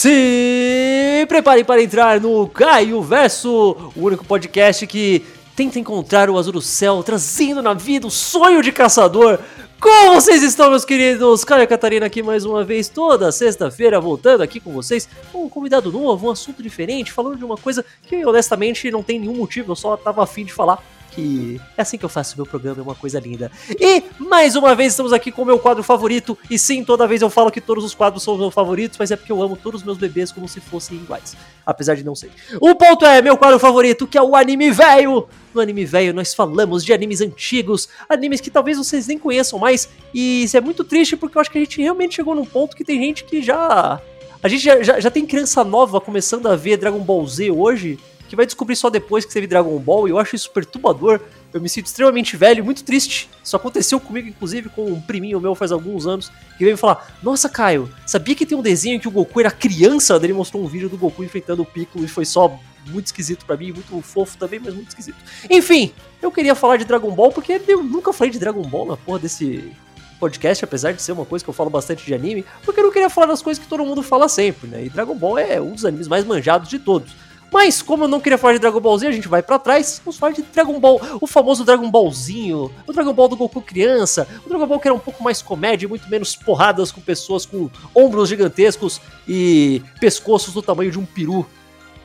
Se preparem para entrar no Caio Verso, o único podcast que tenta encontrar o azul do céu, trazendo na vida o sonho de caçador. Como vocês estão, meus queridos? Caio Catarina aqui mais uma vez, toda sexta-feira, voltando aqui com vocês, com um convidado novo, um assunto diferente, falando de uma coisa que honestamente não tem nenhum motivo, eu só tava afim de falar que é assim que eu faço meu programa, é uma coisa linda. E mais uma vez estamos aqui com o meu quadro favorito. E sim, toda vez eu falo que todos os quadros são os meus favoritos, mas é porque eu amo todos os meus bebês como se fossem iguais. Apesar de não ser. O ponto é meu quadro favorito, que é o anime velho. No anime velho nós falamos de animes antigos, animes que talvez vocês nem conheçam mais. E isso é muito triste porque eu acho que a gente realmente chegou num ponto que tem gente que já. A gente já, já, já tem criança nova começando a ver Dragon Ball Z hoje que vai descobrir só depois que viu Dragon Ball, e eu acho isso perturbador. Eu me sinto extremamente velho, muito triste. Isso aconteceu comigo, inclusive, com um priminho meu faz alguns anos, que veio me falar: Nossa, Caio, sabia que tem um desenho que o Goku era criança? Daí ele mostrou um vídeo do Goku enfrentando o Piccolo e foi só muito esquisito para mim, muito fofo também, mas muito esquisito. Enfim, eu queria falar de Dragon Ball porque eu nunca falei de Dragon Ball na porra desse podcast, apesar de ser uma coisa que eu falo bastante de anime, porque eu não queria falar das coisas que todo mundo fala sempre, né? E Dragon Ball é um dos animes mais manjados de todos. Mas como eu não queria falar de Dragon Ball Z, a gente vai para trás, vamos falar de Dragon Ball, o famoso Dragon Ballzinho, o Dragon Ball do Goku criança, o Dragon Ball que era um pouco mais comédia, muito menos porradas com pessoas com ombros gigantescos e pescoços do tamanho de um peru.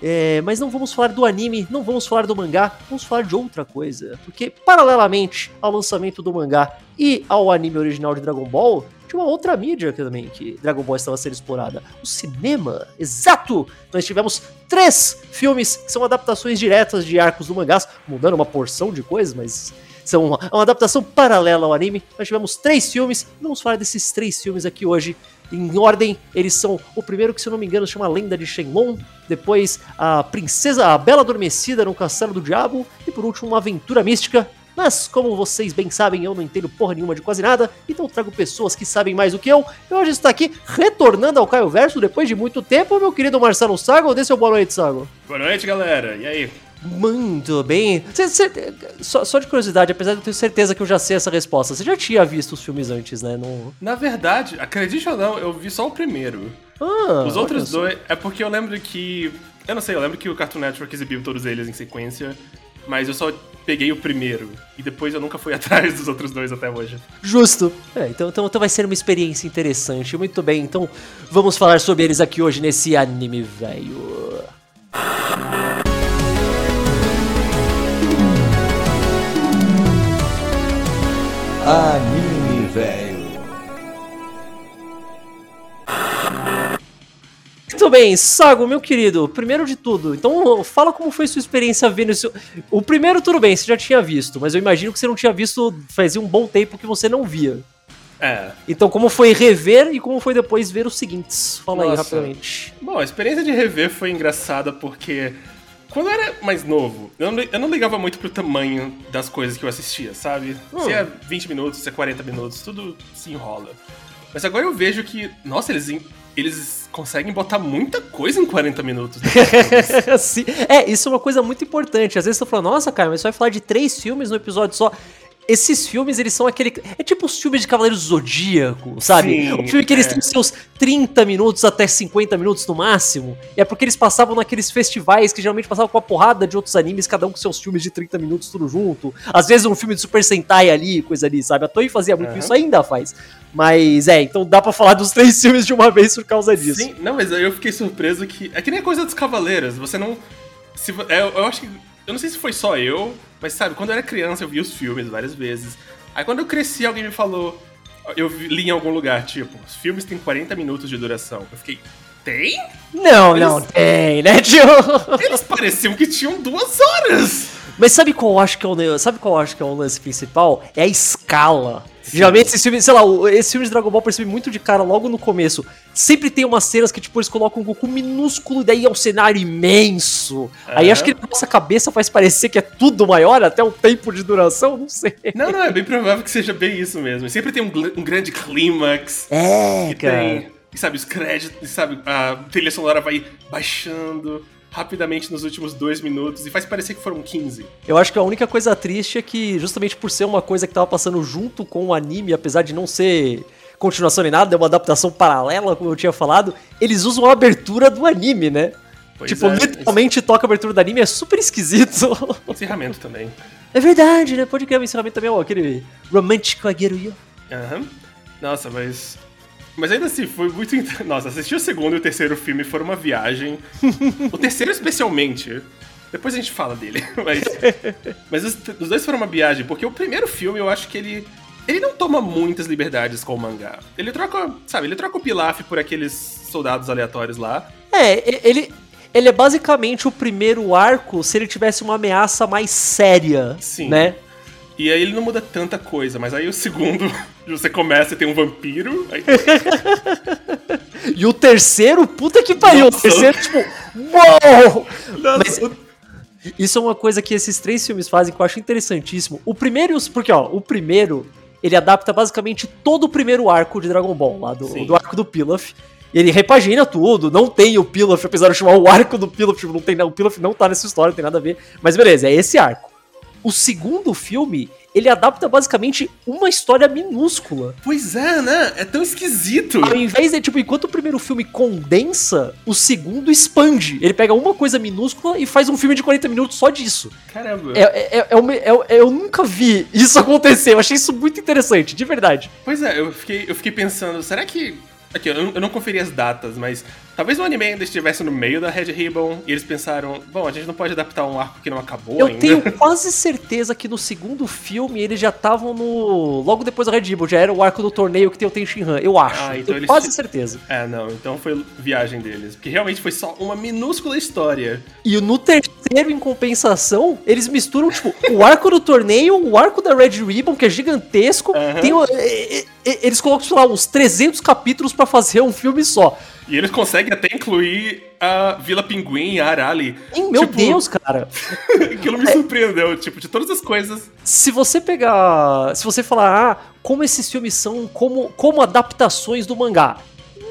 É, mas não vamos falar do anime, não vamos falar do mangá, vamos falar de outra coisa. Porque, paralelamente ao lançamento do mangá e ao anime original de Dragon Ball, tinha uma outra mídia também que Dragon Ball estava sendo explorada. O cinema, exato! Nós tivemos três filmes que são adaptações diretas de arcos do mangás, mudando uma porção de coisas, mas são uma, uma adaptação paralela ao anime. Nós tivemos três filmes, vamos falar desses três filmes aqui hoje. Em ordem, eles são o primeiro que, se eu não me engano, chama Lenda de Shenlong, depois a Princesa, a Bela Adormecida no Castelo do Diabo, e por último, uma aventura mística mas, como vocês bem sabem, eu não entendo porra nenhuma de quase nada, então trago pessoas que sabem mais do que eu. E hoje está aqui, retornando ao Caio Verso depois de muito tempo, meu querido Marcelo Sago. Dê seu boa noite, Sago. Boa noite, galera. E aí? Muito bem. Cê, cê, só, só, de curiosidade, apesar de eu ter certeza que eu já sei essa resposta, você já tinha visto os filmes antes, né? No... Na verdade, acredite ou não, eu vi só o primeiro. Ah, os outros dois. É porque eu lembro que. Eu não sei, eu lembro que o Cartoon Network exibiu todos eles em sequência mas eu só peguei o primeiro. E depois eu nunca fui atrás dos outros dois até hoje. Justo. É, então, então, então vai ser uma experiência interessante. Muito bem, então vamos falar sobre eles aqui hoje nesse anime velho. Anime velho. Muito bem, Sago, meu querido, primeiro de tudo, então fala como foi sua experiência vendo isso. O primeiro, tudo bem, você já tinha visto, mas eu imagino que você não tinha visto fazia um bom tempo que você não via. É. Então, como foi rever e como foi depois ver os seguintes? Fala Nossa. aí rapidamente. Bom, a experiência de rever foi engraçada porque quando eu era mais novo, eu não, eu não ligava muito pro tamanho das coisas que eu assistia, sabe? Hum. Se é 20 minutos, se é 40 minutos, tudo se enrola. Mas agora eu vejo que, nossa, eles eles conseguem botar muita coisa em 40 minutos. Sim. É, isso é uma coisa muito importante. Às vezes você fala, nossa, cara, mas você vai falar de três filmes no episódio só esses filmes, eles são aquele. É tipo os filmes de Cavaleiros do Zodíaco, sabe? Sim, o filme que eles é. têm seus 30 minutos até 50 minutos no máximo. E é porque eles passavam naqueles festivais que geralmente passavam com a porrada de outros animes, cada um com seus filmes de 30 minutos tudo junto. Às vezes um filme de Super Sentai ali, coisa ali, sabe? A Toei fazia muito uhum. isso, ainda faz. Mas é, então dá para falar dos três filmes de uma vez por causa disso. Sim, não, mas eu fiquei surpreso que. É que nem a coisa dos Cavaleiros, você não. Se, é, eu acho que eu não sei se foi só eu, mas sabe, quando eu era criança eu vi os filmes várias vezes. Aí quando eu cresci, alguém me falou. Eu li em algum lugar, tipo, os filmes têm 40 minutos de duração. Eu fiquei. Tem? Não, eles, não tem, né, tio? Eles pareciam que tinham duas horas. Mas sabe qual eu acho que é o sabe qual acho que é o lance principal? É a escala. Geralmente esses filmes, sei lá, esse filme de Dragon Ball percebi muito de cara logo no começo. Sempre tem umas cenas que, tipo, eles colocam um Goku minúsculo e daí é um cenário imenso. Aí acho que na nossa cabeça faz parecer que é tudo maior, até o tempo de duração, não sei. Não, não, é bem provável que seja bem isso mesmo. Sempre tem um, um grande clímax. É, cara. Tem, e sabe, os créditos, sabe, a trilha sonora vai baixando rapidamente nos últimos dois minutos e faz parecer que foram 15. Eu acho que a única coisa triste é que, justamente por ser uma coisa que tava passando junto com o anime, apesar de não ser continuação nem nada, é uma adaptação paralela, como eu tinha falado, eles usam a abertura do anime, né? Pois tipo, é, literalmente toca a abertura do anime, é super esquisito. Encerramento também. é verdade, né? Pode criar o encerramento também, ó, aquele romântico agueiro. Aham. Nossa, mas. Mas ainda assim, foi muito. Nossa, assistir o segundo e o terceiro filme foram uma viagem. o terceiro, especialmente. Depois a gente fala dele. Mas, mas os, os dois foram uma viagem, porque o primeiro filme eu acho que ele. Ele não toma muitas liberdades com o mangá. Ele troca, sabe, ele troca o Pilaf por aqueles soldados aleatórios lá. É, ele, ele é basicamente o primeiro arco se ele tivesse uma ameaça mais séria, Sim. né? E aí ele não muda tanta coisa, mas aí o segundo, você começa e tem um vampiro. Aí, E o terceiro, puta que pariu, o Nossa. terceiro, tipo, uou! Nossa, Mas- o- Isso é uma coisa que esses três filmes fazem que eu acho interessantíssimo. O primeiro, e porque ó, o primeiro, ele adapta basicamente todo o primeiro arco de Dragon Ball, lá do, do arco do Pilaf. Ele repagina tudo, não tem o Pilaf, apesar de chamar o arco do Pilaf, tipo, não tem, o Pilaf não tá nessa história, não tem nada a ver. Mas beleza, é esse arco. O segundo filme, ele adapta basicamente uma história minúscula. Pois é, né? É tão esquisito. Ao invés de, tipo, enquanto o primeiro filme condensa, o segundo expande. Ele pega uma coisa minúscula e faz um filme de 40 minutos só disso. Caramba. É, é, é, é uma- é- é- eu nunca vi isso acontecer. Eu achei isso muito interessante, de verdade. Pois é, eu fiquei, eu fiquei pensando, será que. Aqui, eu, não- eu não conferi as datas, mas talvez o anime ainda estivesse no meio da Red Ribbon e eles pensaram, bom, a gente não pode adaptar um arco que não acabou Eu ainda. tenho quase certeza que no segundo filme eles já estavam no. Logo depois da Red Bull, já era o arco do torneio que tem o Tenshinhan. Eu acho. Ah, então tenho eles quase certeza. É, não, então foi viagem deles. Porque realmente foi só uma minúscula história. E no terceiro, em compensação, eles misturam, tipo, o arco do torneio, o arco da Red Ribbon, que é gigantesco. Tem eles colocam, sei lá, uns 300 capítulos pra fazer um filme só. E eles conseguem até incluir a Vila Pinguim e a Arali. E, meu Tipo, Deus, cara. Aquilo me surpreendeu. Tipo, de todas as coisas. Se você pegar. Se você falar, ah, como esses filmes são como, como adaptações do mangá.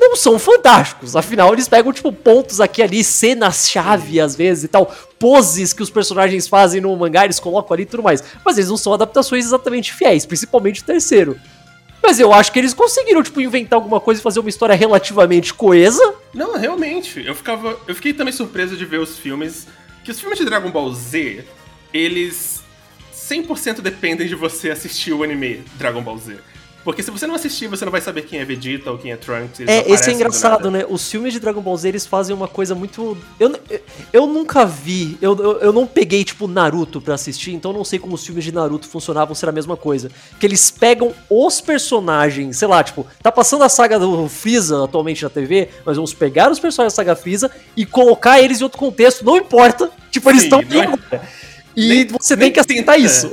Não são fantásticos. Afinal, eles pegam, tipo, pontos aqui ali, cenas-chave às vezes e tal. Poses que os personagens fazem no mangá, eles colocam ali e tudo mais. Mas eles não são adaptações exatamente fiéis, principalmente o terceiro. Mas eu acho que eles conseguiram, tipo, inventar alguma coisa e fazer uma história relativamente coesa. Não, realmente. Eu ficava. Eu fiquei também surpreso de ver os filmes. Que os filmes de Dragon Ball Z, eles 100% dependem de você assistir o anime Dragon Ball Z. Porque se você não assistir, você não vai saber quem é Vegeta ou quem é Trunks. É, esse é do engraçado, né? Os filmes de Dragon Ball Z, eles fazem uma coisa muito... Eu, eu, nunca vi, eu, eu, eu não peguei, tipo, Naruto pra assistir, então eu não sei como os filmes de Naruto funcionavam, se era a mesma coisa. Que eles pegam os personagens, sei lá, tipo, tá passando a saga do Freeza atualmente na TV, mas vamos pegar os personagens da saga Freeza e colocar eles em outro contexto, não importa. Tipo, eles estão é- E Nem- você nem tem que aceitar tenta- isso.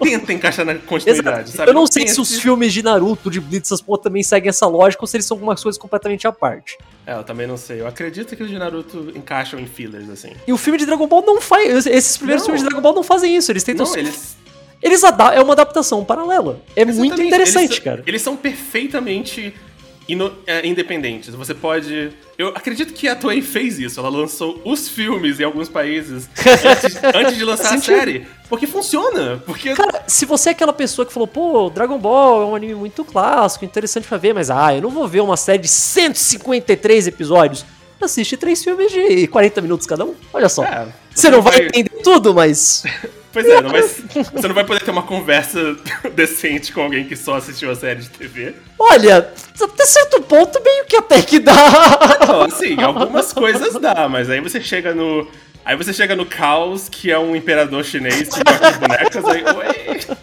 Nem tenta encaixar na continuidade, sabe? Eu não sei se os filmes de Naruto, de Blitz, essas porra também seguem essa lógica ou se eles são algumas coisas completamente à parte. É, eu também não sei. Eu acredito que os de Naruto encaixam em fillers, assim. E o filme de Dragon Ball não faz. Esses primeiros Não. filmes de Dragon Ball não fazem isso. Eles tentam. Não, eles. Eles é uma adaptação paralela. É muito Exatamente, interessante, eles, cara. Eles são perfeitamente ino- é, independentes. Você pode. Eu acredito que a Toei fez isso. Ela lançou os filmes em alguns países antes, antes de lançar a série. Porque funciona. Porque. Cara, se você é aquela pessoa que falou, pô, Dragon Ball é um anime muito clássico, interessante pra ver, mas ah, eu não vou ver uma série de 153 episódios. Assiste três filmes de 40 minutos cada um. Olha só. É, você não vai entender tudo, mas. Pois é, não vai- você não vai poder ter uma conversa decente com alguém que só assistiu a série de TV. Olha, até certo ponto, meio que até que dá. Não, assim, algumas coisas dá, mas aí você chega no. Aí você chega no caos, que é um imperador chinês que gosta de bonecas, aí. Oi.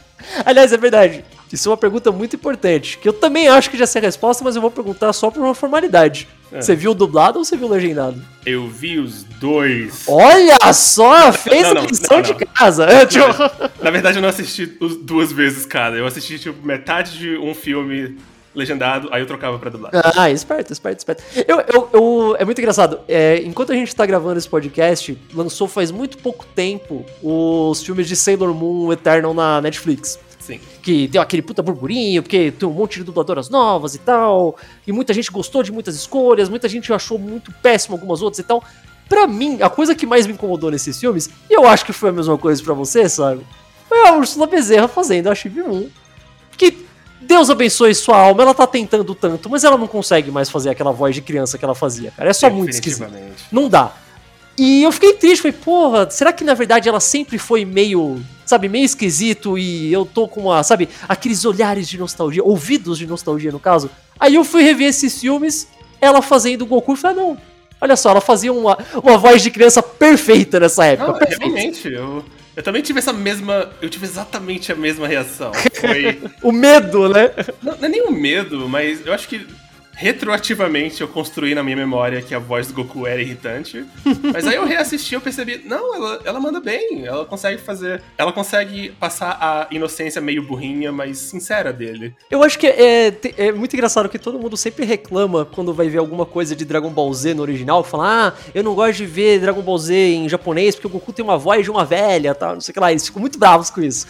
Aliás, é verdade. Isso é uma pergunta muito importante. Que eu também acho que já sei a resposta, mas eu vou perguntar só por uma formalidade. É. Você viu dublado ou você viu legendado? Eu vi os dois. Olha só, fez não, a não, lição não, de casa. Tipo, Na verdade, eu não assisti duas vezes cada. Eu assisti, tipo, metade de um filme legendado, aí eu trocava pra dublar. Ah, esperto, esperto, esperto. Eu, eu, eu- é muito engraçado. É, enquanto a gente tá gravando esse podcast, lançou faz muito pouco tempo os filmes de Sailor Moon Eternal na Netflix. Sim. que deu aquele puta burburinho, porque tem um monte de dubladoras novas e tal, e muita gente gostou de muitas escolhas, muita gente achou muito péssimo algumas outras e tal. Pra mim, a coisa que mais me incomodou nesses filmes, e eu acho que foi a mesma coisa pra você, sabe? Foi a Ursula Bezerra fazendo a Chibi Moon. Que Deus abençoe sua alma, ela tá tentando tanto, mas ela não consegue mais fazer aquela voz de criança que ela fazia, cara. É só muito esquisito. Não dá. E eu fiquei triste, falei, porra, será que na verdade ela sempre foi meio, sabe, meio esquisito e eu tô com uma, sabe, aqueles olhares de nostalgia, ouvidos de nostalgia no caso? Aí eu fui rever esses filmes, ela fazendo o Goku e falei, ah, não, olha só, ela fazia uma, uma voz de criança perfeita nessa época. Não, perfeita. realmente, eu, eu também tive essa mesma. Eu tive exatamente a mesma reação. Foi. O medo, né? não, não é nem um medo, mas eu acho que retroativamente eu construí na minha memória que a voz do Goku era irritante. Mas aí eu reassisti e eu percebi, não, ela, ela manda bem, ela consegue fazer. Ela consegue passar a inocência meio burrinha, mas sincera dele. Eu acho que é, é muito engraçado que todo mundo sempre reclama quando vai ver alguma coisa de Dragon Ball Z no original, fala, ah, eu não gosto de ver Dragon Ball Z em japonês porque o Goku tem uma voz de uma velha, tal, não sei o que lá, eles ficam muito bravos com isso.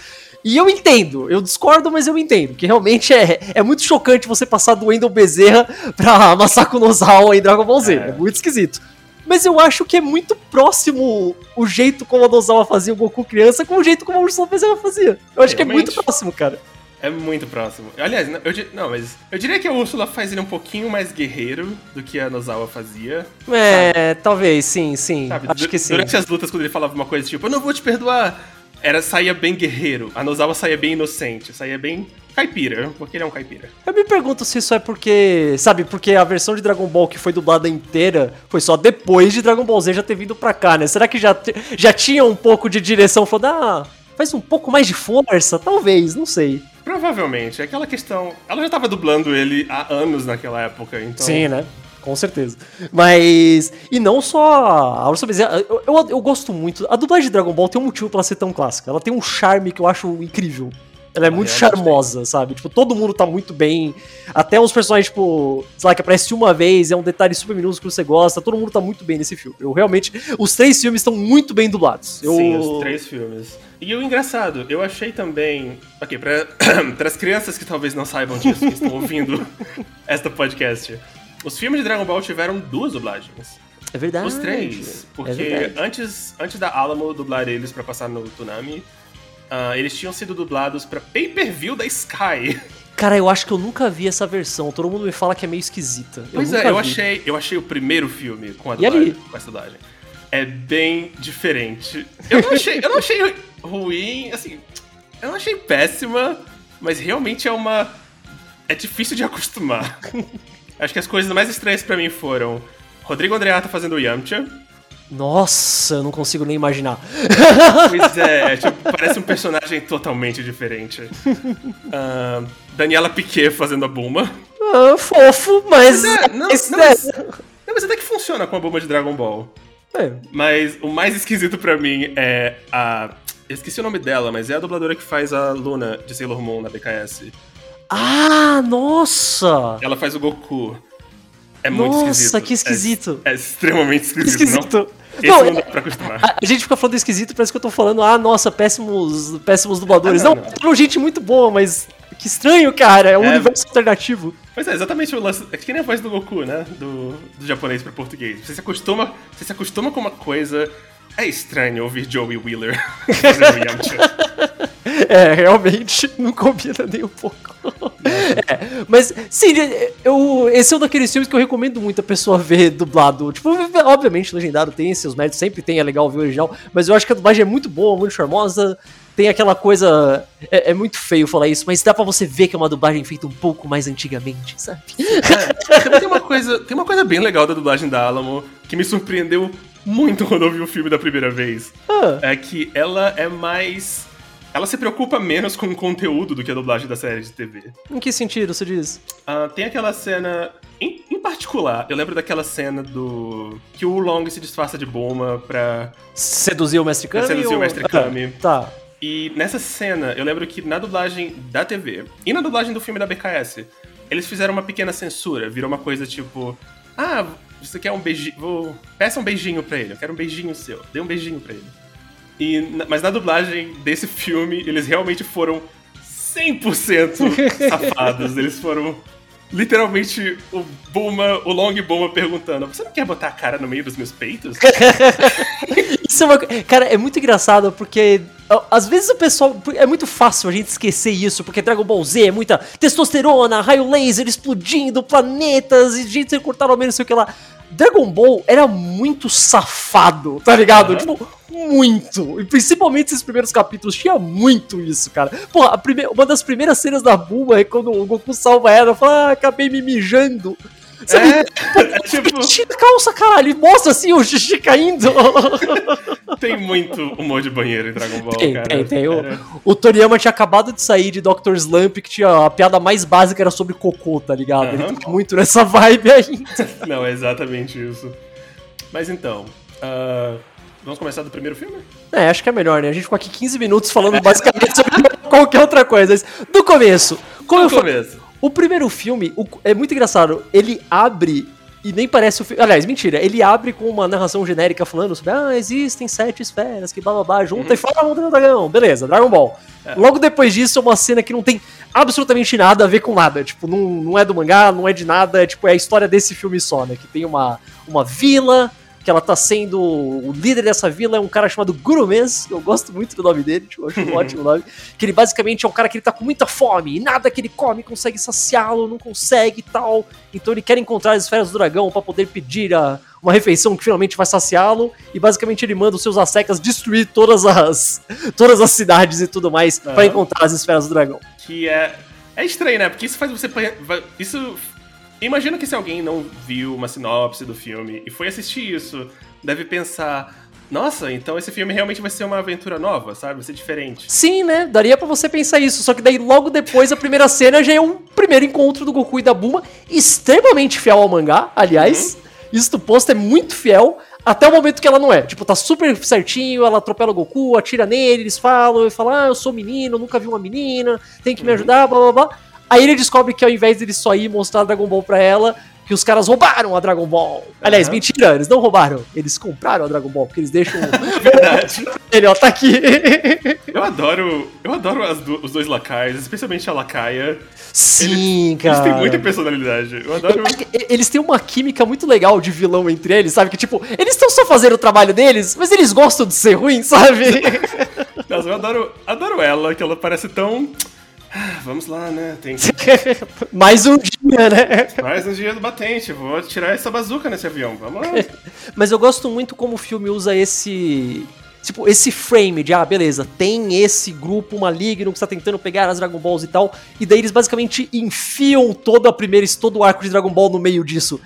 E eu entendo, eu discordo, mas eu entendo, que realmente é, é muito chocante você passar do Wendell Bezerra pra Masako Nozawa em Dragon Ball Z, é. É. muito esquisito. Mas eu acho que é muito próximo o jeito como a Nozawa fazia o Goku criança com o jeito como o Urso Bezerra fazia. Eu acho que é muito Realmente. próximo, cara. É muito próximo. Aliás, não, eu, não, mas eu diria que a Úrsula faz ele um pouquinho mais guerreiro do que a Nozawa fazia. É, talvez, sim, sim. Sabe? Acho Du- que sim. Durante as lutas, quando ele falava uma coisa tipo, eu não vou te perdoar, era saía bem guerreiro. A Nozawa saía bem inocente, saía bem caipira, porque ele é um caipira. Eu me pergunto se isso é porque, sabe, porque a versão de Dragon Ball que foi dublada inteira foi só depois de Dragon Ball Z já ter vindo pra cá, né? Será que já, já tinha um pouco de direção falando, ah, faz um pouco mais de força? Talvez, não sei. Provavelmente, é aquela questão. Ela já tava dublando ele há anos naquela época, então. Sim, né? Com certeza. Mas. E não só a Ursa Bezerra. Eu, eu, eu gosto muito. A dublagem de Dragon Ball tem um motivo pra ser tão clássica. Ela tem um charme que eu acho incrível. Ela é muito eu charmosa, sabe? Tipo, todo mundo tá muito bem. Até os personagens, tipo, sei lá, que aparece uma vez, é um detalhe super minúsculo que você gosta. Todo mundo tá muito bem nesse filme. Eu realmente. Os três filmes estão muito bem dublados. Eu... Sim, os três filmes. E o engraçado, eu achei também. Ok, para as crianças que talvez não saibam disso, que estão ouvindo esta podcast. Os filmes de Dragon Ball tiveram duas dublagens. É verdade. Os três. Porque É antes, antes da Alamo dublar eles pra passar no Tsunami, ah, eles tinham sido dublados pra pay-per-view da Sky. Cara, eu acho que eu nunca vi essa versão. Todo mundo me fala que é meio esquisita. Eu Pois nunca é, eu vi. achei, eu achei o primeiro filme com a dublagem. Com essa dublagem. É bem diferente. Eu não achei, eu não achei ruim, assim. Eu não achei péssima, mas realmente é uma. É difícil de acostumar. Acho que as coisas mais estranhas pra mim foram Rodrigo Andreata fazendo o Yamcha. Nossa, eu não consigo nem imaginar. Pois é, tipo, parece um personagem totalmente diferente. Ah, Daniela Piquet fazendo a Bulma. Ah, fofo, mas. É, não, mas- não, mas, não, mas até que funciona com a Bulma de Dragon Ball. é. Mas o mais esquisito pra mim é a. Eu esqueci o nome dela, mas é a dubladora que faz a Luna de Sailor Moon na BKS. Ah, nossa! Ela faz o Goku. É muito Nossa, esquisito. que esquisito. É, é extremamente esquisito. Esquisito. Não, esse Não, não dá é- pra acostumar. A a gente fica falando esquisito, parece que eu tô falando, ah, nossa, péssimos, péssimos dubladores. Ah, não, não, não. gente muito boa, mas que estranho, cara. É um É. universo alternativo. Pois é, exatamente o lance. É que nem a voz do Goku, né? Do, do japonês pra português. Você se acostuma. Você se acostuma com uma coisa. É estranho ouvir Joey Wheeler fazendo Yamcha. É, realmente não combina nem um pouco. É, mas, sim, eu, esse é um daqueles filmes que eu recomendo muito a pessoa ver dublado. Tipo, obviamente, legendado tem seus méritos, sempre tem, é legal ver o original, mas eu acho que a dublagem é muito boa, muito charmosa. Tem aquela coisa. É, é muito feio falar isso, mas dá pra você ver que é uma dublagem feita um pouco mais antigamente, sabe? É, tem uma coisa. Tem uma coisa bem legal da dublagem da Alamo que me surpreendeu muito quando eu vi o filme da primeira vez. Ah, É que ela é mais. Ela se preocupa menos com o conteúdo do que a dublagem da série de TV. em que sentido você diz? Ah, tem aquela cena. Em, em particular, eu lembro daquela cena do. que o Long se disfarça de Bulma pra. Seduzir o Mestre Kami? Seduzir o ou- Mestre Ah, Kami. tá. E nessa cena, eu lembro que na dublagem da TV e na dublagem do filme da BKS, eles fizeram uma pequena censura. Virou uma coisa tipo: Ah, você quer um beijinho. Vou... Peça um beijinho pra ele, eu quero um beijinho seu. Dê um beijinho pra ele. E, mas na dublagem desse filme, eles realmente foram 100% safados. Eles foram literalmente o Bulma, o Long Bulma perguntando: Você não quer botar a cara no meio dos meus peitos? Isso é uma... Cara, é muito engraçado porque Às vezes o pessoal. É muito fácil a gente esquecer isso, porque Dragon Ball Z é muita testosterona, raio laser explodindo, planetas e gente cortar ao menos sei o que lá. Dragon Ball era muito safado, tá ligado? Uhum. Tipo, muito. E principalmente esses primeiros capítulos tinha muito isso, cara. Porra, primeira, uma das primeiras cenas da Bulma é quando o Goku salva ela, fala, ah, acabei me mijando. Sabe? É, é tipo... Tira a calça, caralho, mostra assim o xixi caindo. Tem muito humor de banheiro em Dragon Ball, tem, cara. Tem, tem. O, o, Toriyama tinha acabado de sair de Dr. Slump, que tinha a piada mais básica era sobre cocô, tá ligado? Ele tá muito nessa vibe ainda. Não, é exatamente isso. Mas então, uh, vamos começar do primeiro filme? É, acho que é melhor, né? A gente ficou aqui 15 minutos falando basicamente sobre qualquer outra coisa. Do começo. Como do eu começo. O primeiro filme o, é muito engraçado. Ele abre e nem parece o filme. Aliás, mentira. Ele abre com uma narração genérica falando sobre ah, existem sete esferas que blá blá blá, junta uhum. e fala Montanha do Dragão. Beleza, Dragon Ball. É. Logo depois disso é uma cena que não tem absolutamente nada a ver com nada. Tipo, não, não é do mangá, não é de nada. É, tipo, é a história desse filme só, né? Que tem uma, uma vila que ela tá sendo. O líder dessa vila é um cara chamado Gurumes, que eu gosto muito do nome dele, tipo, eu acho um ótimo nome. Que ele basicamente é um cara que ele tá com muita fome, e nada que ele come consegue saciá-lo, não consegue e tal. Então ele quer encontrar as esferas do dragão para poder pedir a, uma refeição que finalmente vai saciá-lo. E basicamente ele manda os seus assecas destruir todas as, todas as cidades e tudo mais uhum. para encontrar as esferas do dragão. Que é. É estranho, né? Porque isso faz você. Isso Imagina que se alguém não viu uma sinopse do filme e foi assistir isso, deve pensar. Nossa, então esse filme realmente vai ser uma aventura nova, sabe? Vai ser diferente. Sim, né? Daria para você pensar isso. Só que daí logo depois a primeira cena já é um primeiro encontro do Goku e da Bulma, extremamente fiel ao mangá, aliás. Uhum. Isso do posto é muito fiel. Até o momento que ela não é. Tipo, tá super certinho, ela atropela o Goku, atira nele, eles falam, e falam, ah, eu sou menino, nunca vi uma menina, tem que me uhum. ajudar, blá blá blá. Aí ele descobre que ao invés dele só ir mostrar Dragon Ball pra ela, que os caras roubaram a Dragon Ball. Aliás, uhum. mentira, eles não roubaram. Eles compraram a Dragon Ball, porque eles deixam. Verdade. Ele, ó, tá aqui. eu adoro. Eu adoro do, os dois lacaios, especialmente a lacaia. Sim, eles, cara. Eles têm muita personalidade. Eu adoro. Eles têm uma química muito legal de vilão entre eles, sabe? Que tipo, eles estão só fazendo o trabalho deles, mas eles gostam de ser ruim, sabe? Nossa, eu adoro, adoro ela, que ela parece tão vamos lá, né? Tem que... Mais um dia, né? Mais um dia do batente. Vou tirar essa bazuca nesse avião. Vamos lá. Mas eu gosto muito como o filme usa esse. Tipo, esse frame de, ah, beleza, tem esse grupo maligno que está tentando pegar as Dragon Balls e tal, e daí eles basicamente enfiam todo a primeira, todo o arco de Dragon Ball no meio disso.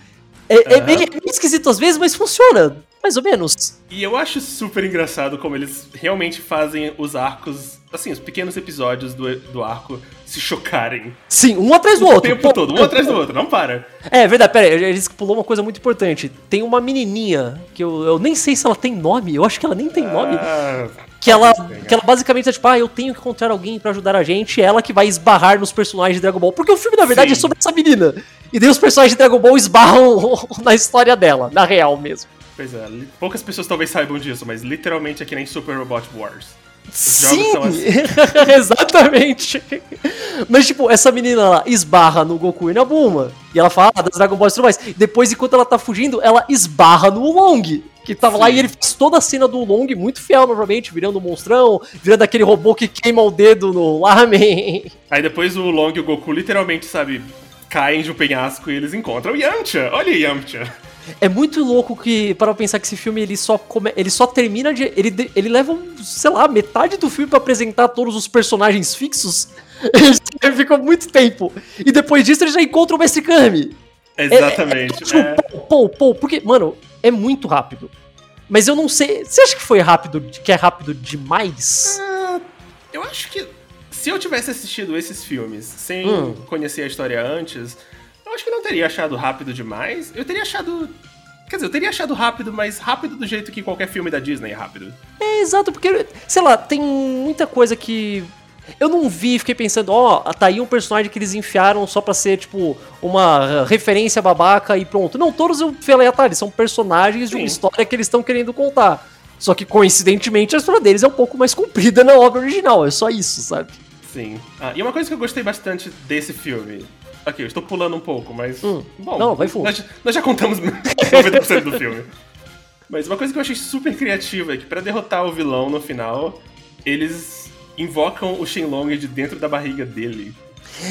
É, uhum. é, meio, é meio esquisito às vezes, mas funciona. Mais ou menos. E eu acho super engraçado como eles realmente fazem os arcos, assim, os pequenos episódios do, do arco se chocarem. Sim, um atrás do o outro. O tempo todo, um atrás do outro, não para. É verdade, pera aí, eles pulou uma coisa muito importante. Tem uma menininha, que eu, eu nem sei se ela tem nome, eu acho que ela nem tem nome. Ah, que ela, que ela basicamente é tipo, ah, eu tenho que encontrar alguém para ajudar a gente, é ela que vai esbarrar nos personagens de Dragon Ball. Porque o filme, na verdade, Sim. é sobre essa menina. E daí os personagens de Dragon Ball esbarram na história dela, na real mesmo. Pois é, poucas pessoas talvez saibam disso, mas literalmente é que nem Super Robot Wars. Os Sim, assim. exatamente. Mas, tipo, essa menina lá esbarra no Goku e na Bulma. E ela fala ah, das Dragon Balls e tudo mais. Depois, enquanto ela tá fugindo, ela esbarra no Long. Que tava Sim. lá e ele fez toda a cena do Long muito fiel, novamente, virando um monstrão, virando aquele robô que queima o dedo no lamen. Aí depois o Long e o Goku literalmente, sabe, caem de um penhasco e eles encontram o Yamcha. Olha Yamcha. É muito louco que, para pensar que esse filme ele só, come, ele só termina de. Ele, ele leva, sei lá, metade do filme para apresentar todos os personagens fixos. Ele fica muito tempo. E depois disso ele já encontra o Mestre Kami. Exatamente. É, é, é, tipo, é. Pô, pô, porque, mano, é muito rápido. Mas eu não sei. Você acha que foi rápido, que é rápido demais? Uh, eu acho que se eu tivesse assistido esses filmes sem hum. conhecer a história antes, eu acho que não teria achado rápido demais. Eu teria achado. Quer dizer, eu teria achado rápido, mas rápido do jeito que qualquer filme da Disney é rápido. É, exato, porque, sei lá, tem muita coisa que. Eu não vi, fiquei pensando, ó, oh, tá aí um personagem que eles enfiaram só pra ser, tipo, uma referência babaca e pronto. Não, todos eu falei, ah, tá, eles são personagens Sim. de uma história que eles estão querendo contar. Só que, coincidentemente, a história deles é um pouco mais comprida na obra original, é só isso, sabe? Sim. Ah, e uma coisa que eu gostei bastante desse filme, Aqui, eu estou pulando um pouco, mas. Hum. Bom, não, vai fundo. Nós, nós já contamos 90% do filme. Mas uma coisa que eu achei super criativa é que para derrotar o vilão no final, eles invocam o Shenlong de dentro da barriga dele.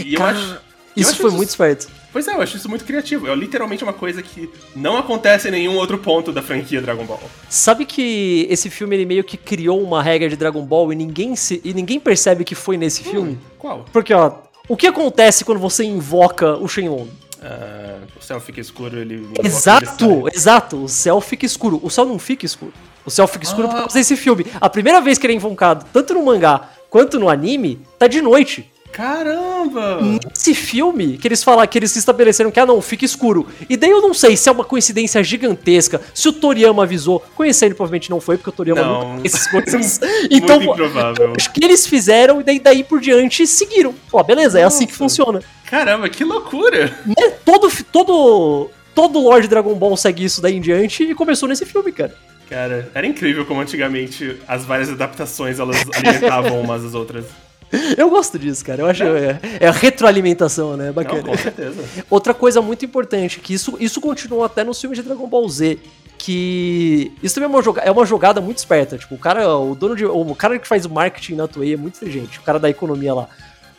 E eu Cara, acho. eu Isso acho foi muito esperto. Pois é, eu acho isso muito criativo. É literalmente uma coisa que não acontece em nenhum outro ponto da franquia Dragon Ball. Sabe que esse filme ele meio que criou uma regra de Dragon Ball e ninguém, se, e ninguém percebe que foi nesse filme? Qual? Porque, ó, o que acontece quando você invoca o Shenlong? Ah, o céu fica escuro, ele. Exato, exato. O céu fica escuro. O céu não fica escuro. O céu fica escuro Ah. por causa desse filme. A primeira vez que ele é invocado, tanto no mangá quanto no anime, tá de noite. Caramba! Nesse filme, que eles falam que eles se estabeleceram que, ah não, fica escuro. E daí eu não sei se é uma coincidência gigantesca, se o Toriyama avisou. Conhecendo, provavelmente não foi, porque o Toriyama Não. nunca fez essas coisas. então, improvável. acho que eles fizeram e daí, daí por diante seguiram. Pô, beleza, é assim que funciona. Caramba, que loucura! Né? Todo, todo, todo Lord Dragon Ball segue isso daí em diante e começou nesse filme, cara. Cara, era incrível como antigamente as várias adaptações elas alimentavam umas às outras. Eu gosto disso, cara. Eu acho. É, é a retroalimentação, né? Não, Bacana. com certeza. Outra coisa muito importante, que isso, isso continuou até nos filmes de Dragon Ball Z. Que. Isso também é uma, joga é uma jogada muito esperta. Tipo, o cara, o dono de. O cara que faz o marketing na Toei é muito inteligente, o cara da economia lá.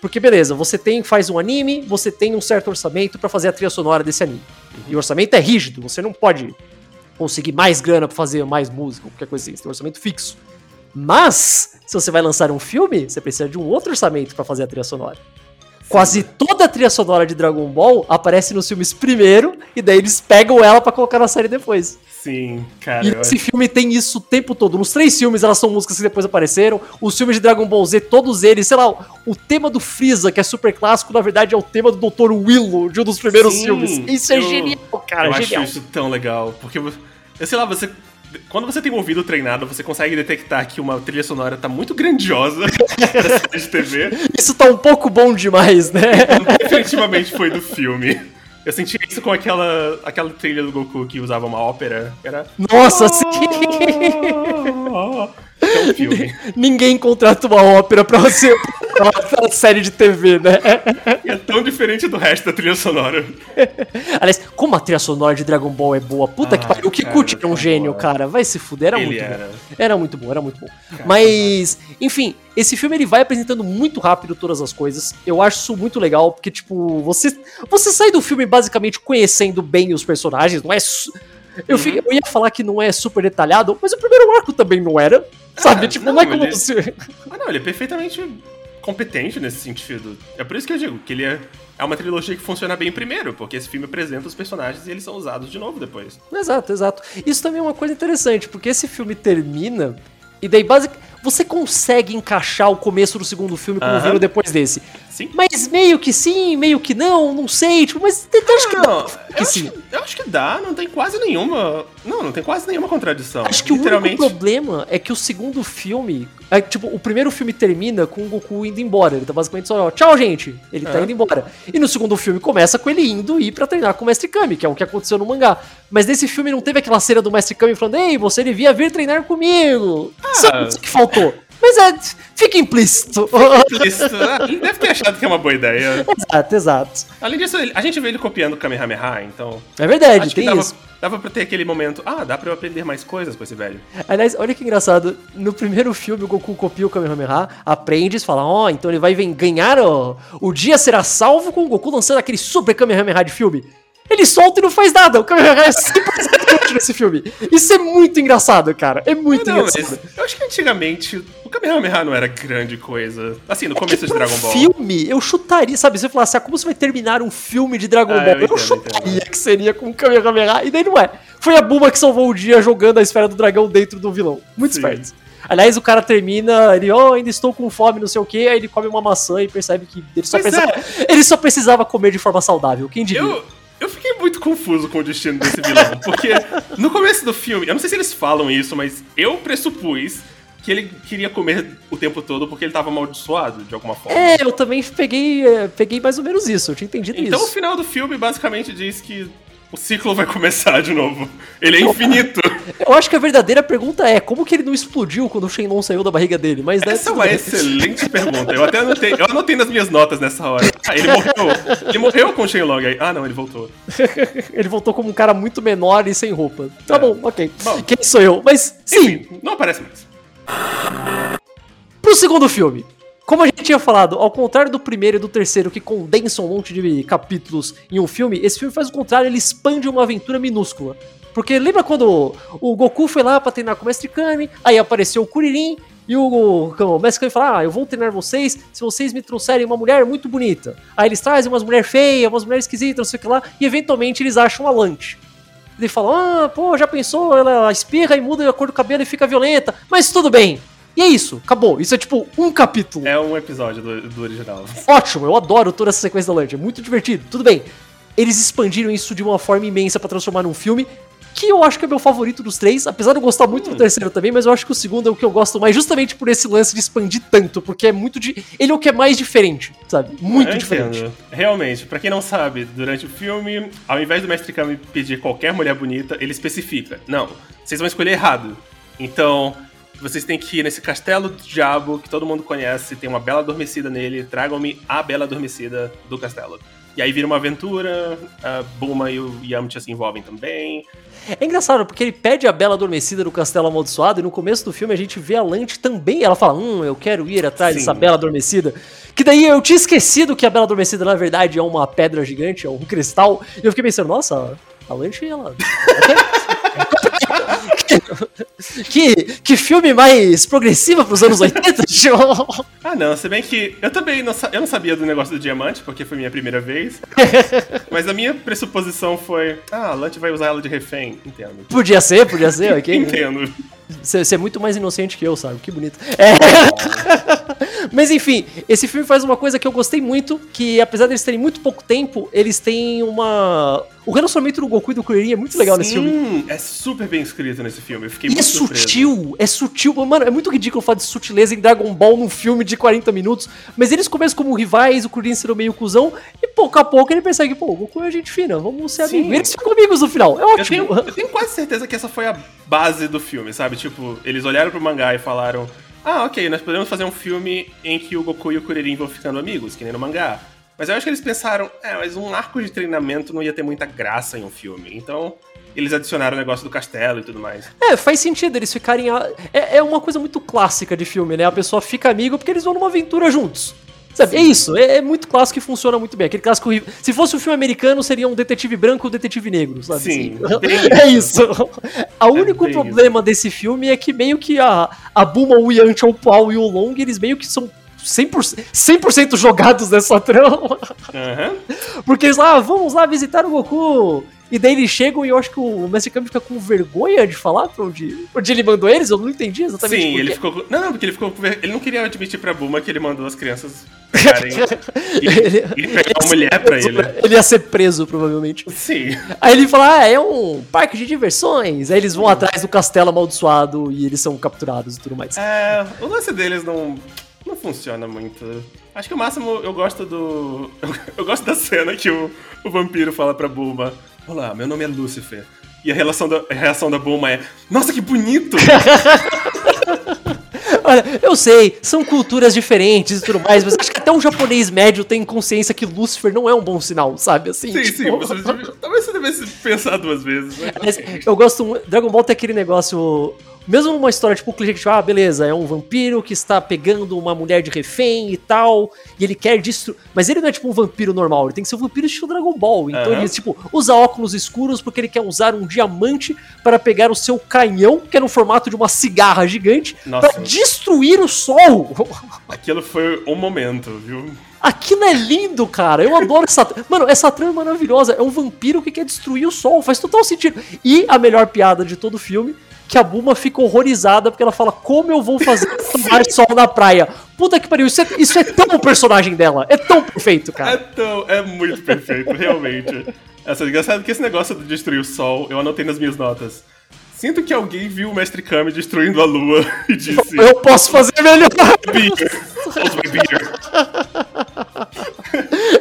Porque, beleza, você tem, faz um anime, você tem um certo orçamento pra fazer a trilha sonora desse anime. E o orçamento é rígido, você não pode conseguir mais grana pra fazer mais música, qualquer coisa assim, você tem um orçamento fixo. Mas, se você vai lançar um filme, você precisa de um outro orçamento pra fazer a trilha sonora. Quase toda a trilha sonora de Dragon Ball aparece nos filmes primeiro, e daí eles pegam ela pra colocar na série depois. Sim, cara. E esse filme tem isso o tempo todo. Nos três filmes elas são músicas que depois apareceram. Os filmes de Dragon Ball Z, todos eles, sei lá, o tema do Freeza, que é super clássico, na verdade é o tema do Dr. Willow, de um dos primeiros Sim, filmes. Isso é eu- genial, cara, eu genial. acho isso tão legal. Porque, eu sei lá, você. Quando você tem um ouvido treinado, você consegue detectar que uma trilha sonora tá muito grandiosa de TV. Isso tá um pouco bom demais, né? Definitivamente foi do filme. Eu senti isso com aquela, aquela trilha do Goku que usava uma ópera. Era. Nossa, sim. É um filme. Ninguém contrata uma ópera pra você uma série de TV, né? E é tão diferente do resto da trilha sonora. Aliás, como a trilha sonora de Dragon Ball é boa, puta que Ah, pariu. O Kikuchi era um tá gênio, boa. cara. Vai se fuder, era Ele muito era. bom. Era muito bom, era muito bom. Mas, enfim, esse filme ele vai apresentando muito rápido todas as coisas. Eu acho isso muito legal, porque, tipo, você, você sai do filme basicamente conhecendo bem os personagens, não é. Eu, Uhum. fi- eu ia falar que não é super detalhado, mas o primeiro arco também não era. Sabe? tipo, não, não, é como ele- você. Ah, não, ele é perfeitamente competente nesse sentido. É por isso que eu digo que ele é, é uma trilogia que funciona bem primeiro, porque esse filme apresenta os personagens e eles são usados de novo depois. Exato, exato. Isso também é uma coisa interessante, porque esse filme termina e daí basicamente você consegue encaixar o começo do segundo filme como Aham. viram depois desse. Sim. Mas meio que sim, meio que não, não sei, tipo, mas eu acho que dá. Que eu, sim. acho, eu acho que dá, não tem quase nenhuma. Não, não tem quase nenhuma contradição. Acho que o único problema é que o segundo filme. é, tipo, o primeiro filme termina com o Goku indo embora. Ele tá basicamente só, ó, tchau, gente. Ele tá É. indo embora. E no segundo filme começa com ele indo ir pra treinar com o Mestre Kami, que é o que aconteceu no mangá. Mas nesse filme não teve aquela cena do Mestre Kami falando, ei, você devia vir treinar comigo. Só isso que faltou. Mas é, fica implícito. Isso, ah, ele deve ter achado que é uma boa ideia. exato, exato. Além disso, a gente vê ele copiando o Kamehameha, então. É verdade, Acho que tem dava, isso. dava pra ter aquele momento. Ah, dá pra eu aprender mais coisas com esse velho. Aliás, olha que engraçado. No primeiro filme, o Goku copia o Kamehameha, aprende e fala: Ó, então ele vai ganhar. ó, o dia será salvo com o Goku lançando aquele super Kamehameha de filme. Ele solta e não faz nada. O Kamehameha é 100% inútil nesse filme. Isso é muito engraçado, cara. É muito Não, engraçado. eu acho que antigamente o Kamehameha não era grande coisa. Assim, no É começo de pra um Dragon Ball. filme, eu chutaria, sabe? Se você falasse, ah, como você vai terminar um filme de Dragon Ah, Ball? eu Eu, entendo, chutaria entendo. que seria com o Kamehameha, e daí não é. Foi a Buma que salvou o dia jogando a esfera do dragão dentro do vilão. Muito Sim. esperto. Aliás, o cara termina, ele, oh, ainda estou com fome, não sei o que, aí ele come uma maçã e percebe que ele só, precisava, ele só precisava comer de forma saudável. Quem diria? Eu, eu confuso com o destino desse vilão, porque no começo do filme, eu não sei se eles falam isso, mas eu pressupus que ele queria comer o tempo todo porque ele tava amaldiçoado de alguma forma. É, eu também peguei, é, peguei mais ou menos isso, eu tinha entendido Então o isso. final do filme basicamente diz que o ciclo vai começar de novo. Ele é infinito. Eu acho que a verdadeira pergunta é, como que ele não explodiu quando o Shenlong saiu da barriga dele? Mas né, Essa é uma bem. excelente pergunta. Eu até anotei, eu anotei nas minhas notas nessa hora. Ah, ele morreu. Ele morreu com o Shenlong aí. Ah, não, ele voltou. Ele voltou como um cara muito menor e sem roupa. Tá É. bom, ok. Bom. Quem sou eu? Mas, sim, Enfim, não aparece mais. Pro segundo filme. Como a gente tinha falado, ao contrário do primeiro e do terceiro, que condensam um monte de capítulos em um filme, esse filme faz o contrário, ele expande uma aventura minúscula. Porque lembra quando o Goku foi lá pra treinar com o Mestre Kami, aí apareceu o Kuririn, e o, o Mestre Kami fala: Ah, eu vou treinar vocês se vocês me trouxerem uma mulher muito bonita. Aí eles trazem umas mulheres feias, umas mulheres esquisitas, não sei o que lá, e eventualmente eles acham a Lante. Ele fala: Ah, pô, já pensou? Ela espirra e muda a cor do cabelo e fica violenta, mas tudo bem. E é isso, acabou. Isso é tipo um capítulo. É um episódio do, do original. Ótimo, eu adoro toda essa sequência da Lante, é muito divertido. Tudo bem. Eles expandiram isso de uma forma imensa para transformar num filme que eu acho que é meu favorito dos três, apesar de eu gostar muito hum. do terceiro também, mas eu acho que o segundo é o que eu gosto mais, justamente por esse lance de expandir tanto, porque é muito de. Ele é o que é mais diferente, sabe? Muito eu diferente. Entendo. Realmente, para quem não sabe, durante o filme, ao invés do Mestre Kami pedir qualquer mulher bonita, ele especifica: não, vocês vão escolher errado. Então, vocês têm que ir nesse castelo do diabo que todo mundo conhece, tem uma bela adormecida nele, tragam-me a bela adormecida do castelo. E aí vira uma aventura, a Buma e o Yamcha se envolvem também. É engraçado, porque ele pede a Bela Adormecida do Castelo Amaldiçoado e no começo do filme a gente vê a Lante também. Ela fala, hum, eu quero ir atrás Sim. dessa Bela Adormecida. Que daí eu tinha esquecido que a Bela Adormecida na verdade é uma pedra gigante, é um cristal. E eu fiquei pensando, nossa, a Lante, ela... que, que filme mais progressivo pros anos 80, Ah, não, se bem que eu também não, eu não sabia do negócio do diamante, porque foi minha primeira vez. mas a minha pressuposição foi: ah, a Lante vai usar ela de refém. Entendo. Podia ser, podia ser, ok? Entendo. Você é muito mais inocente que eu, sabe? Que bonito. É. Mas enfim, esse filme faz uma coisa que eu gostei muito, que apesar deles terem muito pouco tempo, eles têm uma... O relacionamento do Goku e do Kuririn é muito legal Sim, nesse filme. é super bem escrito nesse filme. Eu fiquei e muito é sutil, é sutil. Mano, é muito ridículo falar de sutileza em Dragon Ball num filme de 40 minutos, mas eles começam como rivais, o Kuririn sendo meio cuzão, e pouco a pouco ele percebe, pô, o Goku é gente fina, vamos ser amigos. Eles ficam amigos no final, é ótimo. Eu tenho, eu tenho quase certeza que essa foi a base do filme, sabe? Tipo, eles olharam pro mangá e falaram ah, ok, nós podemos fazer um filme em que o Goku e o Kuririn vão ficando amigos, que nem no mangá. Mas eu acho que eles pensaram, é, mas um arco de treinamento não ia ter muita graça em um filme. Então, eles adicionaram o negócio do castelo e tudo mais. É, faz sentido eles ficarem. A... É, é uma coisa muito clássica de filme, né? A pessoa fica amigo porque eles vão numa aventura juntos. Sabe? É isso, é, é, muito clássico e funciona muito bem. Aquele clássico. Se fosse um filme americano, seria um detetive branco e um detetive negro, sabe? Sim. Assim. É isso. O é único problema isso. desse filme é que meio que a, a Buma, o Yancha, o Paul e o Long, eles meio que são 100%, 100 jogados nessa trama. Uhum. Porque eles lá, ah, vamos lá visitar o Goku. E daí eles chegam e eu acho que o Mestre Kami fica com vergonha de falar pra onde, onde ele mandou eles. Eu não entendi exatamente. Sim, ele ficou. Não, não, porque ele ficou. Ele não queria admitir pra Buma que ele mandou as crianças pegarem. ele, e pegar uma mulher pra ele. Ele ia ser preso, provavelmente. Sim. Aí ele fala: Ah, é um parque de diversões. Aí eles vão atrás do castelo amaldiçoado e eles são capturados e tudo mais. É, o lance deles não. Não funciona muito. Acho que o máximo eu gosto do. Eu, eu gosto da cena que o, o vampiro fala pra Bulma: Olá, meu nome é Lucifer. E a, relação da, a reação da Bulma é: Nossa, que bonito! Olha, eu sei, são culturas diferentes e tudo mais, mas acho que até um japonês médio tem consciência que Lucifer não é um bom sinal, sabe? Assim, sim, tipo... sim, você, talvez você devesse pensar duas vezes. Mas, eu gosto. Dragon Ball tem aquele negócio mesmo numa história tipo o clichê que, tipo, ah, beleza, é um vampiro que está pegando uma mulher de refém e tal, e ele quer destruir. Mas ele não é tipo um vampiro normal, ele tem que ser um vampiro estilo Dragon Ball. Então uhum. ele, tipo, usa óculos escuros porque ele quer usar um diamante para pegar o seu canhão, que é no formato de uma cigarra gigante, para destruir o sol. Aquilo foi um momento, viu? Aquilo é lindo, cara. Eu adoro essa. Mano, essa trama é maravilhosa. É um vampiro que quer destruir o sol. Faz total sentido. E a melhor piada de todo o filme que a Buma fica horrorizada porque ela fala: Como eu vou fazer tomar sol na praia? Puta que pariu, isso é, isso é tão o personagem dela. É tão perfeito, cara. É tão. É muito perfeito, realmente. Essa, engraçado que esse negócio de destruir o sol, eu anotei nas minhas notas. Sinto que alguém viu o Mestre Kami destruindo a lua e disse: Eu posso fazer melhor! Beer. beer.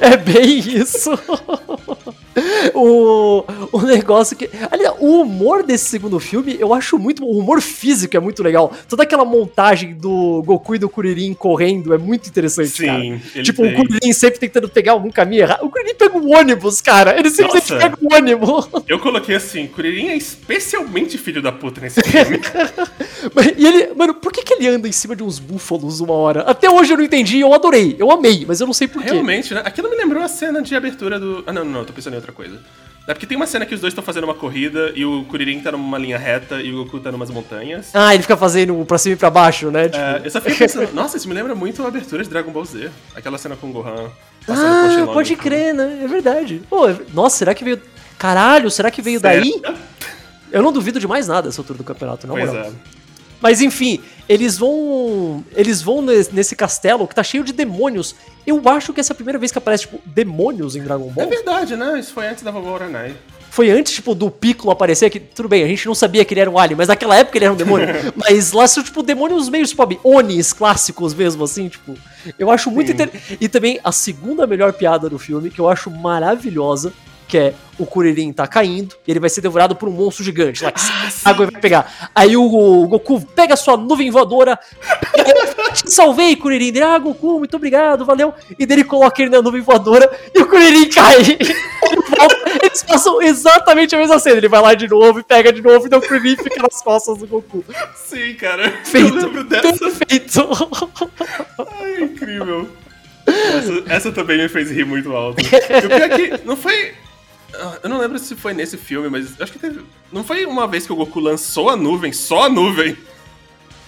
É bem isso. o o, negócio que. Aliás, o humor desse segundo filme eu acho muito. O humor físico é muito legal. Toda aquela montagem do Goku e do Kuririn correndo é muito interessante. Sim. Tipo, tem. o Kuririn sempre tentando pegar algum caminho errado. O Kuririn pega um ônibus, cara. Ele sempre pega um ônibus. Eu coloquei assim: Kuririn é especialmente filho da puta nesse filme. e ele. Mano, por que, que ele anda em cima de uns búfalos uma hora? Até hoje eu não entendi. Eu adorei. Eu amei, mas eu não sei porquê. Realmente, né? Aquilo me lembrou a cena de abertura do. Ah, não, não, não. Tô pensando em outra coisa. É porque tem uma cena que os dois estão fazendo uma corrida e o Kuririn tá numa linha reta e o Goku tá numas montanhas. Ah, ele fica fazendo pra cima e pra baixo, né? É, tipo... É, eu só fiquei pensando, nossa, isso me lembra muito a abertura de Dragon Ball Z. Aquela cena com o Gohan. Ah, pode crer, né? É verdade. Pô, nossa, será que veio. Caralho, será que veio daí? Eu não duvido de mais nada essa altura do campeonato, não. Pois é. Mas enfim, eles vão. Eles vão nesse castelo que tá cheio de demônios. Eu acho que essa é a primeira vez que aparece, tipo, demônios em Dragon Ball. É verdade, né? Isso foi antes da vovó Oranai. Foi antes, tipo, do Piccolo aparecer, que tudo bem, a gente não sabia que ele era um alien, mas naquela época ele era um demônio. mas lá são, tipo, demônios meio, tipo, Onis clássicos mesmo, assim, tipo. Eu acho muito interessante. E também a segunda melhor piada do filme, que eu acho maravilhosa, que é o Kuririn tá caindo e ele vai ser devorado por um monstro gigante lá que ah, água vai pegar. Aí o, o, Goku pega sua nuvem voadora, te salvei, Kuririn. Ele, ah, Goku, muito obrigado, valeu. E dele coloca ele na nuvem voadora e o Kuririn cai. Eles passam exatamente a mesma cena. Ele vai lá de novo e pega de novo e o Kuririn fica nas costas do Goku. Sim, cara. Feito. Perfeito. Ai, incrível. Essa, essa, também me fez rir muito alto. E o pior é que não foi eu não lembro se foi nesse filme, mas acho que teve. Não foi uma vez que o Goku lançou a nuvem, só a nuvem.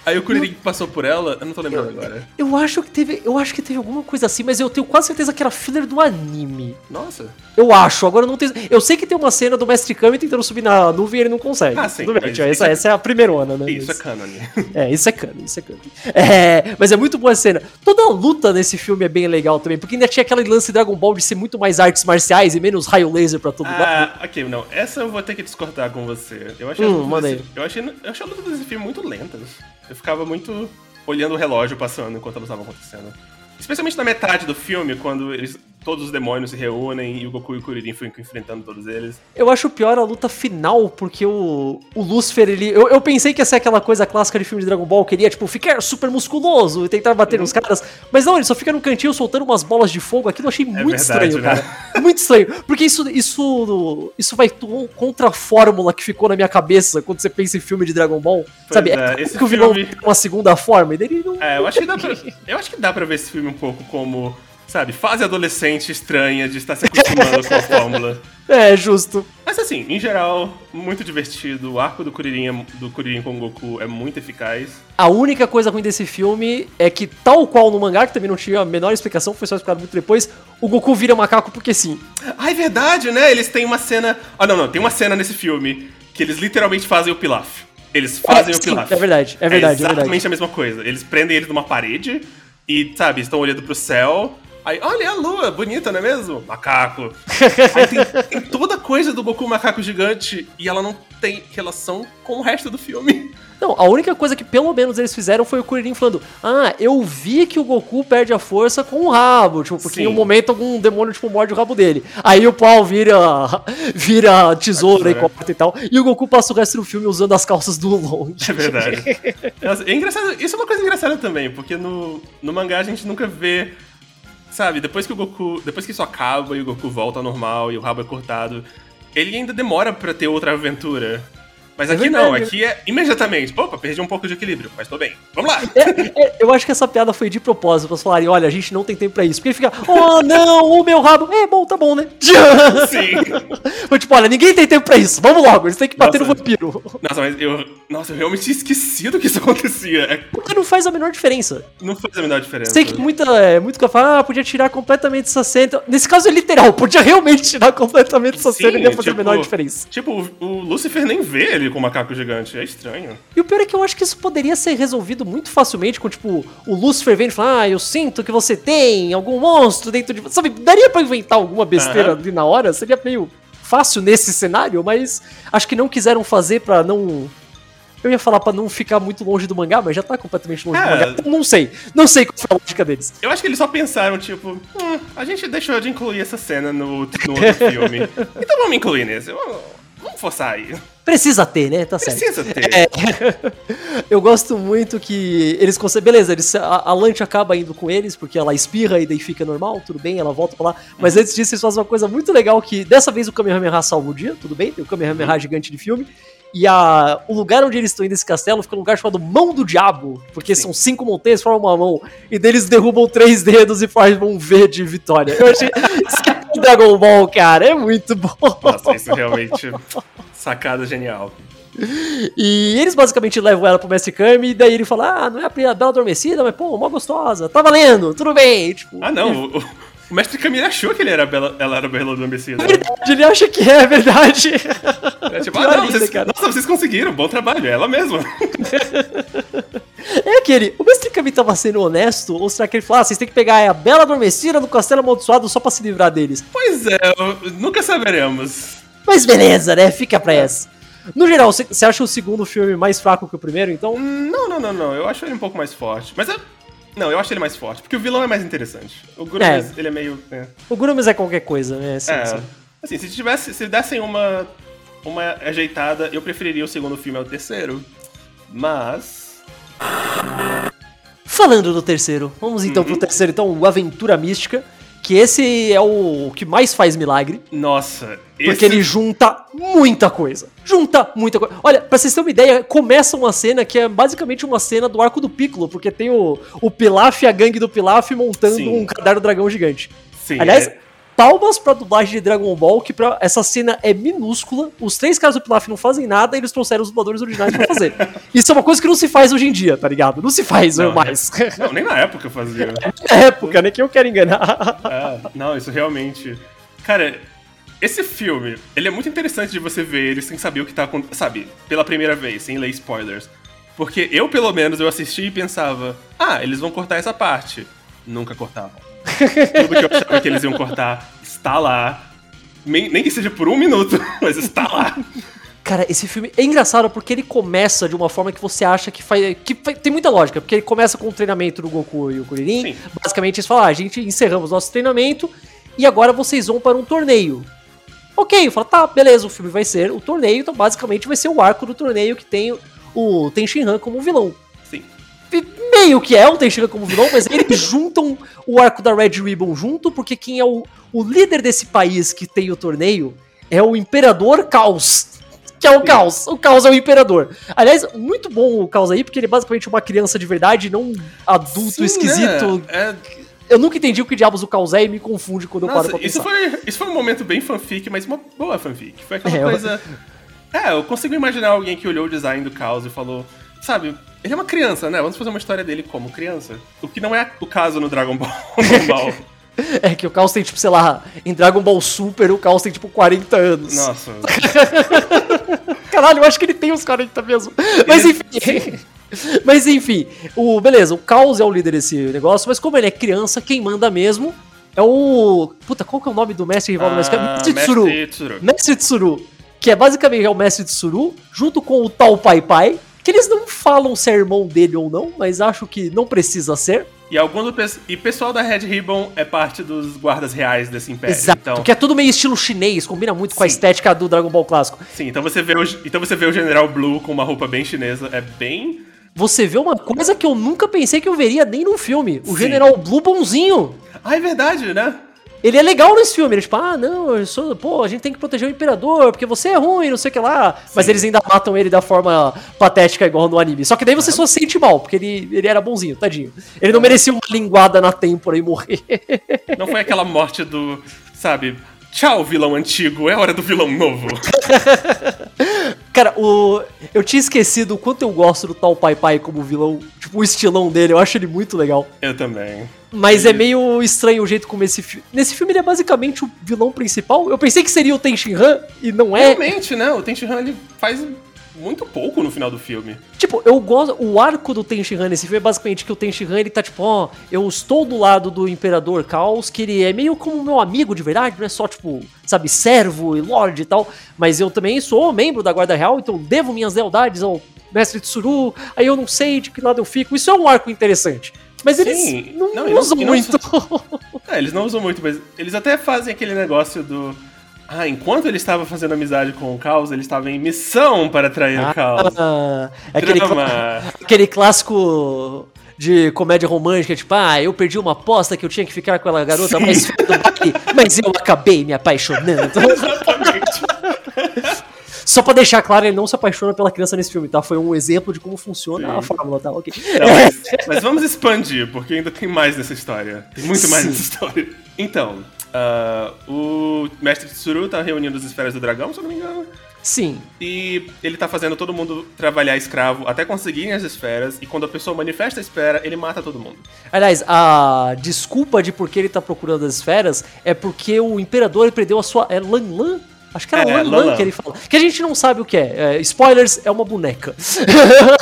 Aí o Kuririn passou por ela, eu não tô lembrando eu, agora. Eu acho que teve. Eu acho que teve alguma coisa assim, mas eu tenho quase certeza que era filler do anime. Nossa. Eu acho, agora eu não tenho. Eu sei que tem uma cena do Mestre Kami tentando subir na nuvem e ele não consegue. Ah, sim. Tudo bem, essa, essa é... essa é a primeirona, né? Isso mas... é canon. É, isso é canon, isso é canon. É, mas é muito boa a cena. Toda a luta nesse filme é bem legal também, porque ainda tinha aquele lance Dragon Ball de ser muito mais artes marciais e menos raio laser pra todo mundo. Ah, ok, não. Essa eu vou ter que discordar com você. Eu achei, hum, a, desse... eu achei, eu achei a luta desse filme muito lentas. Eu ficava muito olhando o relógio passando enquanto elas estavam acontecendo. Especialmente na metade do filme, quando eles todos os demônios se reúnem e o Goku e o Kuririn ficam enfrentando todos eles. Eu acho pior a luta final, porque o, o Lucifer, ele. Eu, eu pensei que ia ser aquela coisa clássica de filme de Dragon Ball, queria, tipo, ficar super musculoso e tentar bater uhum. nos caras. Mas não, ele só fica no cantinho soltando umas bolas de fogo. Aquilo eu achei é muito verdade, estranho, né? cara. Muito estranho. Porque isso, isso, isso vai contra a fórmula que ficou na minha cabeça quando você pensa em filme de Dragon Ball. Pois sabe? É, é que o vilão filme... uma segunda forma e dele não. É, eu acho que dá pra. eu acho que dá pra ver esse filme um pouco como sabe, fase adolescente estranha de estar se acostumando com a fórmula. É, justo. Mas assim, em geral, muito divertido. O arco do Kuririn, do Kuririn com o Goku é muito eficaz. A única coisa ruim desse filme é que, tal qual no mangá, que também não tinha a menor explicação, foi só explicado muito depois, o Goku vira macaco porque sim. Ah, é verdade, né? Eles têm uma cena... Ah, não, não. Tem uma cena nesse filme que eles literalmente fazem o pilaf. Eles fazem é, o pilaf. É verdade, é verdade. É exatamente é verdade. a mesma coisa. Eles prendem eles numa parede e, sabe, estão olhando pro céu Aí, olha a lua, bonita, não é mesmo? Macaco. Aí tem, tem, toda coisa do Goku macaco gigante e ela não tem relação com o resto do filme. Não, a única coisa que pelo menos eles fizeram foi o Kuririn falando: Ah, eu vi que o Goku perde a força com o rabo. Tipo, porque Sim. em um momento algum demônio, tipo, morde o rabo dele. Aí o pau vira, vira tesoura e corta e tal. E o Goku passa o resto do filme usando as calças do Long. É verdade. é engraçado, isso é uma coisa engraçada também, porque no, no mangá a gente nunca vê sabe, depois que o Goku. Depois que isso acaba e o Goku volta ao normal e o rabo é cortado, ele ainda demora para ter outra aventura. Mas é aqui não, aqui é imediatamente. Opa, perdi um pouco de equilíbrio, mas tô bem. Vamos lá. É, é, eu acho que essa piada foi de propósito, pra falarem, olha, a gente não tem tempo pra isso. Porque ele fica, oh não, o meu rabo. É bom, tá bom, né? Sim. Foi tipo, olha, ninguém tem tempo pra isso. Vamos logo, eles têm que bater nossa, no vampiro. Nossa, mas eu. Nossa, eu realmente tinha esquecido que isso acontecia. É... Porque não faz a menor diferença. Não faz a menor diferença. Sei que muita. É, muito que fala, ah, podia tirar completamente essa cena. Nesse caso é literal, podia realmente tirar completamente essa Sim, cena e não fazer tipo, a menor diferença. Tipo, o, o Lucifer nem vê ele com o macaco gigante é estranho. E o pior é que eu acho que isso poderia ser resolvido muito facilmente com, tipo, o Lucifer vendo e falando, ah, eu sinto que você tem algum monstro dentro de você. Sabe, daria pra inventar alguma besteira uhum. ali na hora? Seria meio fácil nesse cenário, mas acho que não quiseram fazer para não Eu ia falar pra não ficar muito longe do mangá, mas já tá completamente longe do É. mangá. Então não sei. Não sei qual foi a lógica deles. Eu acho que eles só pensaram, tipo, hum, a gente deixou de incluir essa cena no, no outro filme. Então vamos incluir nesse. Vamos, vamos forçar aí. Precisa ter, né? Tá certo. Precisa ter. É. Eu gosto muito que eles conseguem. Beleza, eles, a, a Lante acaba indo com eles, porque ela espirra e daí fica normal, tudo bem, ela volta pra lá. Mas antes disso, eles fazem uma coisa muito legal: que dessa vez o Kamehameha salva o dia, tudo bem, tem o Kamehameha gigante de filme. E a, o lugar onde eles estão indo nesse castelo fica um lugar chamado Mão do Diabo, porque Sim. são cinco montanhas, formam uma mão, e deles derrubam três dedos e formam um V de vitória. Eu achei. Isso é Dragon Ball, cara, é muito bom. Nossa, isso realmente. Sacada genial. E eles basicamente levam ela pro Mestre Kami, e daí ele fala: Ah, não é a Bela Adormecida, mas pô, mó gostosa, tá valendo, tudo bem. Tipo, Ah, não. O, o mestre Camille achou que ele era bela, ela era bela adormecida. é verdade, ele acha que é verdade. É tipo, ah, não, ainda, vocês, cara. nossa, vocês conseguiram, bom trabalho, é ela mesma. É aquele, o Mestre Kami tava sendo honesto, ou será que ele falou: Ah, vocês têm que pegar a Bela Adormecida no Castelo Amaldiçoado só pra se livrar deles? Pois é, nunca saberemos. Mas beleza, né? Fica pra essa. No geral, você acha o segundo filme mais fraco que o primeiro, então? Não, não, não, não. Eu acho ele um pouco mais forte. Mas eu. Não, eu acho ele mais forte, porque o vilão é mais interessante. O Guru, É. ele é meio. É. O Gurumes é qualquer coisa, né? Sim, É. sim. Assim, se tivesse. Se dessem uma. Uma ajeitada, eu preferiria o segundo filme ao terceiro. Mas. Falando do terceiro, vamos então pro terceiro, então, Aventura Mística, que esse é o que mais faz milagre, Nossa, porque esse. ele junta muita coisa. Junta muita coisa. Olha, pra vocês terem uma ideia, começa uma cena que é basicamente uma cena do arco do Piccolo, porque tem o, o Pilaf e a gangue do Pilaf montando Sim. um caderno dragão gigante. Sim, Aliás, é- palmas pra dublagem de Dragon Ball, que pra, essa cena é minúscula, os três caras do Pilaf não fazem nada e eles trouxeram os dubladores originais pra fazer. Isso é uma coisa que não se faz hoje em dia, tá ligado? Não se faz Não, mais. Não, nem na época eu fazia. Na época, né? Que eu quero enganar. É, não, isso realmente. Cara, esse filme, ele é muito interessante de você ver ele sem saber o que tá acontecendo. Sabe, pela primeira vez, sem ler spoilers. Porque eu, pelo menos, eu assisti e pensava, ah, eles vão cortar essa parte. Nunca cortavam. Tudo que eu achava que eles iam cortar está lá. Nem, nem que seja por um minuto, mas está lá. Cara, esse filme é engraçado porque ele começa de uma forma que você acha que faz. que fa- tem muita lógica, porque ele começa com o treinamento do Goku e o Kuririn. Sim. Basicamente eles falam: ah, a gente encerramos nosso treinamento e agora vocês vão para um torneio. Ok, eu falo, tá, beleza, o filme vai ser o torneio, então basicamente vai ser o arco do torneio que tem o Tenshinhan como vilão. Meio que é o Tenshinhan como vilão, mas eles juntam o arco da Red Ribbon junto, porque quem é o, o líder desse país que tem o torneio é o Imperador Caos. Que é o Caos. O Caos é o Imperador. Aliás, muito bom o Caos aí, porque ele é basicamente uma criança de verdade, não um adulto Sim, esquisito. né? É, Eu nunca entendi o que diabos o Caos é e me confunde quando eu paro Nossa, pra isso pensar. foi, isso foi um momento bem fanfic, mas uma boa fanfic. Foi aquela É, eu- coisa. É, eu consigo imaginar alguém que olhou o design do Caos e falou: Sabe, ele é uma criança, né? Vamos fazer uma história dele como criança. O que não é o caso no Dragon Ball normal. É que o Caos tem, tipo, sei lá, em Dragon Ball Super o Caos tem, tipo, 40 anos. Nossa. Caralho, eu acho que ele tem uns 40 mesmo. Mas enfim. Mas enfim, o beleza, o Caos é o líder desse negócio, mas como ele é criança, quem manda mesmo é o. Puta, qual que é o nome do mestre rival do mestre? Ah, Mestre Tsuru. Mestre Tsuru. Mestre Tsuru. Que é basicamente é o mestre Tsuru, junto com o Tal Pai Pai. Que eles não falam se é irmão dele ou não, mas acho que não precisa ser. E algum do e pessoal da Red Ribbon é parte dos guardas reais desse império. Exato. Então, Que é tudo meio estilo chinês, combina muito com a Sim. estética do Dragon Ball clássico. sim, então você vê o, então você vê o General Blue com uma roupa bem chinesa, é bem Você vê uma coisa que eu nunca pensei que eu veria nem num filme. O Sim. General Blue bonzinho. Ah, é verdade, né? Ele é legal nesse filme, ele é tipo, ah, não, eu sou, pô, a gente tem que proteger o imperador, porque você é ruim, não sei o que lá. Mas eles ainda matam ele da forma patética igual no anime. Só que daí você só sente mal, porque ele, ele era bonzinho, tadinho. Ele não merecia uma linguada na têmpora e morrer. Não foi aquela morte do, sabe, tchau, vilão antigo, é hora do vilão novo. Cara, o eu tinha esquecido o quanto eu gosto do tal Pai Pai como vilão, tipo, o estilão dele, eu acho ele muito legal. Eu também. Mas é meio estranho o jeito como esse filme. Nesse filme ele é basicamente o vilão principal. Eu pensei que seria o Tenshinhan e não é. Realmente, né? O Tenshinhan ele faz muito pouco no final do filme. Tipo, eu gosto. O arco do Tenshinhan nesse filme é basicamente que o Tenshinhan ele tá tipo, ó, eu estou do lado do Imperador Caos, que ele é meio como meu amigo de verdade, não é só tipo, sabe, servo e lord e tal. Mas eu também sou membro da Guarda Real, então devo minhas lealdades ao mestre Tsuru, aí eu não sei de que lado eu fico. Isso é um arco interessante. Mas eles Sim. não, Não, não- usam e não muito. É, eles não usam muito, mas eles até fazem aquele negócio do. Ah, enquanto ele estava fazendo amizade com o Caos, ele estava em missão para atrair o Caos. Ah, é aquele, aquele clássico de comédia romântica, tipo, ah, eu perdi uma aposta que eu tinha que ficar com aquela garota Sim. mais do baile, mas eu acabei me apaixonando. Exatamente. Só pra deixar claro, ele não se apaixona pela criança nesse filme, tá? Foi um exemplo de como funciona Sim. a fórmula, tá? Ok. Não, mas, mas vamos expandir, porque ainda tem mais nessa história. Tem muito mais Sim. nessa história. Então, ah, o mestre Tsuru tá reunindo as esferas do dragão, se eu não me engano. Sim. E ele tá fazendo todo mundo trabalhar escravo até conseguirem as esferas. E quando a pessoa manifesta a esfera, ele mata todo mundo. Aliás, a desculpa de por que ele tá procurando as esferas é porque o imperador perdeu a sua. É Lan Lan? Acho que era É, Lan Lan Lan que ele fala. Que a gente não sabe o que é. É, spoilers, é uma boneca.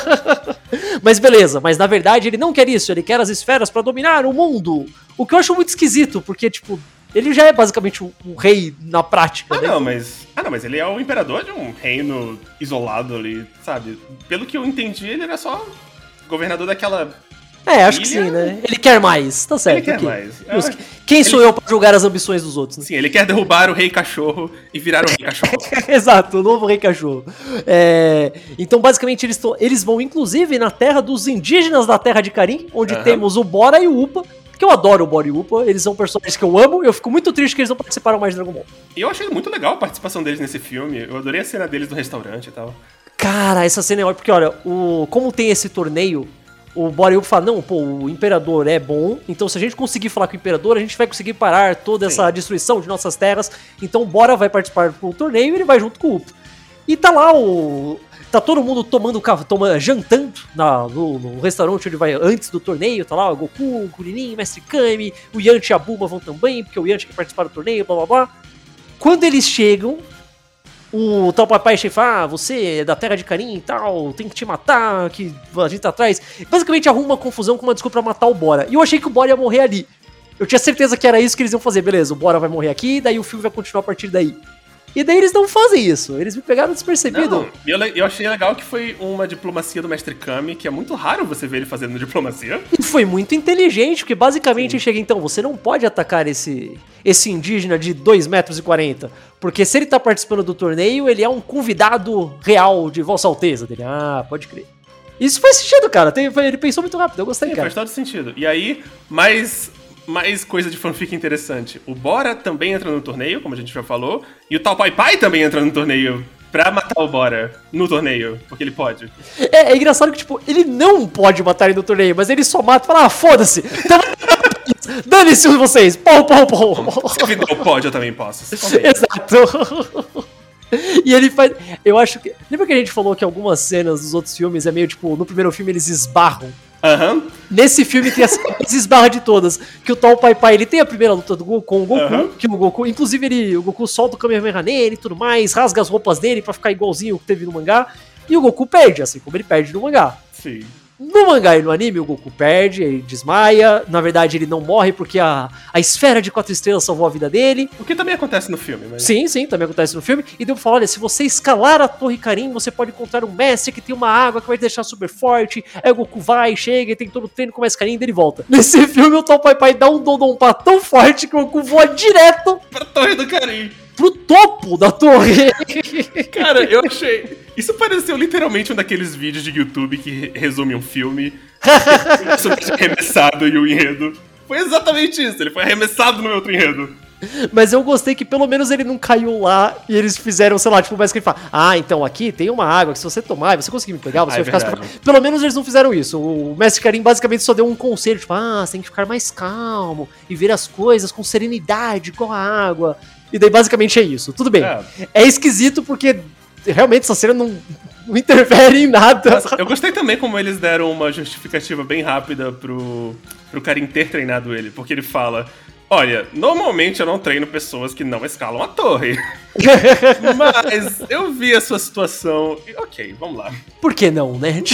mas beleza, mas na verdade ele não quer isso, ele quer as esferas pra dominar o mundo. O que eu acho muito esquisito, porque, tipo, ele já é basicamente um, um rei na prática, Ah, né? não, mas. Ah, não, mas ele é o imperador de um reino isolado ali, sabe? Pelo que eu entendi, ele era só governador daquela. É, acho que Ilha- sim, né? Ele quer mais, tá certo. Ele quer ok. mais. Justo. Ah, Quem sou eu pra julgar as ambições dos outros, né? Sim, ele quer derrubar o rei cachorro e virar o rei cachorro. Exato, o novo rei cachorro. É, então, basicamente, eles, tão- eles vão, inclusive, na terra dos indígenas da terra de Karim, onde Aham. temos o Bora e o Upa, que eu adoro o Bora e o Upa, eles são personagens que eu amo, e eu fico muito triste que eles não participaram mais de Dragon Ball. E eu achei muito legal a participação deles nesse filme. Eu adorei a cena deles no restaurante e tal. Cara, essa cena é ótima, porque olha, o, como tem esse torneio, o Upa fala, não, pô, o Imperador é bom, então se a gente conseguir falar com o Imperador, a gente vai conseguir parar toda essa Sim. destruição de nossas terras, então Bora vai participar do torneio e ele vai junto com o Upa. E tá lá o... Tá todo mundo tomando toma, jantando na, no, no restaurante onde vai antes do torneio. Tá lá o Goku, o Kuririn, Mestre Kami, o Yanti e a Bulma vão também, porque o Yanti quer participar do torneio, blá blá blá. Quando eles chegam, o tal papai chefe ah, você é da terra de Karim e tal, tem que te matar, que a gente tá atrás. Basicamente arruma uma confusão com uma desculpa pra matar o Bora. E eu achei que o Bora ia morrer ali. Eu tinha certeza que era isso que eles iam fazer. Beleza, o Bora vai morrer aqui, daí o filme vai continuar a partir daí. E daí eles não fazem isso. Eles me pegaram despercebido. Não, eu, achei legal que foi uma diplomacia do Mestre Kami, que é muito raro você ver ele fazendo diplomacia. E foi muito inteligente, porque basicamente chega então, você não pode atacar esse esse indígena de 2 metros e 40, porque se ele tá participando do torneio, ele é um convidado real de Vossa Alteza dele. Ah, pode crer. Isso faz sentido, cara. Ele pensou muito rápido, eu gostei, Sim, cara. faz todo sentido. E aí, mais, mais coisa de fanfic interessante. O Bora também entra no torneio, como a gente já falou, e o Tal Pai Pai também entra no torneio pra matar o Bora no torneio, porque ele pode. É, é engraçado que, tipo, ele não pode matar ele no torneio, mas ele só mata e fala, ah, foda-se. Então, Dane-se vocês. Pau, pau, pau. Se não pode, eu também posso. Exato. E ele faz. Eu acho que. Lembra que a gente falou que algumas cenas dos outros filmes é meio tipo. No primeiro filme eles esbarram. Aham. Nesse filme tem a cena que se esbarra de todas. Que o tal Pai Pai ele tem a primeira luta do Goku com o Goku. Aham. Que o Goku. Inclusive ele, o Goku solta o Kamehameha nele e tudo mais. Rasga as roupas dele pra ficar igualzinho o que teve no mangá. E o Goku perde, assim como ele perde no mangá. Sim. No mangá e no anime, o Goku perde, ele desmaia. Na verdade, ele não morre porque a, a esfera de quatro estrelas salvou a vida dele. O que também acontece no filme, mas. Sim, sim, também acontece no filme. E deu pra falar: olha, se você escalar a Torre Karim, você pode encontrar um mestre que tem uma água que vai te deixar super forte. Aí o Goku vai, chega, e tem todo o treino com mais Karim, daí ele volta. Nesse filme, o tal Pai Pai dá um Dodonpa tão forte que o Goku voa direto Pra Torre do Carim. Pro topo da torre. Cara, eu achei. Isso pareceu literalmente um daqueles vídeos de YouTube que resume um filme. Super arremessado e o enredo. Foi exatamente isso, ele foi arremessado no outro enredo. Mas eu gostei que pelo menos ele não caiu lá e eles fizeram, sei lá, tipo, mais que ele fala: Ah, então aqui tem uma água que se você tomar e você conseguir me pegar, você Ah, é vai ficar. verdade. super- Pelo menos eles não fizeram isso. O Mestre Karim basicamente só deu um conselho: tipo, ah, você tem que ficar mais calmo e ver as coisas com serenidade, igual a água. E daí basicamente é isso. Tudo bem. É. É, esquisito porque realmente essa cena não, não interfere em nada. Eu gostei também como eles deram uma justificativa bem rápida pro, pro Karim ter treinado ele, porque ele fala. Olha, normalmente eu não treino pessoas que não escalam a torre. Mas eu vi a sua situação e ok, vamos lá. Por que não, né?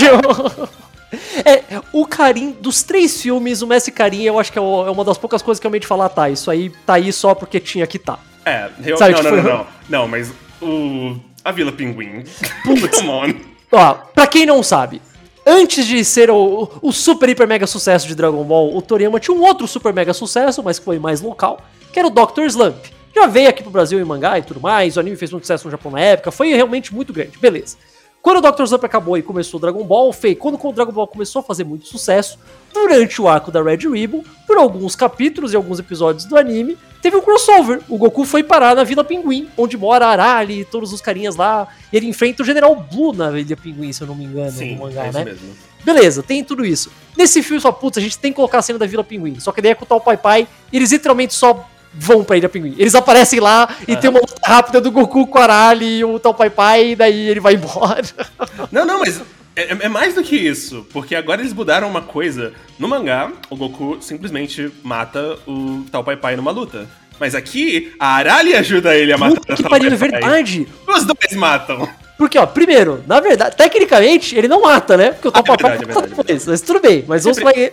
É, o Karim, dos três filmes, o Messi Karim, eu acho que é é uma das poucas coisas que eu realmente falar, tá, isso aí tá aí só porque tinha que tá. É, eu, Sabe, não, tipo, não, não, não. Não, mas o. A Vila Pinguim. Putz. Come on. Ó, pra quem não sabe, antes de ser o, o super, hiper, mega sucesso de Dragon Ball, o Toriyama tinha um outro super, mega sucesso, mas que foi mais local, que era o Dr. Slump. Já veio aqui pro Brasil em mangá e tudo mais, o anime fez muito sucesso no Japão na época, foi realmente muito grande, beleza. Quando o Dr. Slump acabou e começou o Dragon Ball, fei, quando o Dragon Ball começou a fazer muito sucesso, durante o arco da Red Ribbon, por alguns capítulos e alguns episódios do anime, teve um crossover. O Goku foi parar na Vila Pinguim, onde mora Arali e todos os carinhas lá. E ele enfrenta o General Blue na Vila Pinguim, se eu não me engano, Sim, no mangá, é isso né? mesmo. Beleza, tem tudo isso. Nesse filme, só putz, a gente tem que colocar a cena da Vila Pinguim. Só que daí é com o tal Pai Pai, e eles literalmente só vão pra Ilha Pinguim. Eles aparecem lá e tem uma luta rápida do Goku com o Arali e o tal Pai Pai, e daí ele vai embora. Não, não, mas é, é mais do que isso. Porque agora eles mudaram uma coisa. No mangá, o Goku simplesmente mata o tal Pai Pai numa luta. Mas aqui, a Arali ajuda ele a matar Puta o que pariu, é verdade. Os dois matam. Porque, ó, primeiro, na verdade, tecnicamente, ele não mata, né? Porque o Ah, Tal é Pai verdade, é mata depois. Mas tudo bem, mas vamos sempre-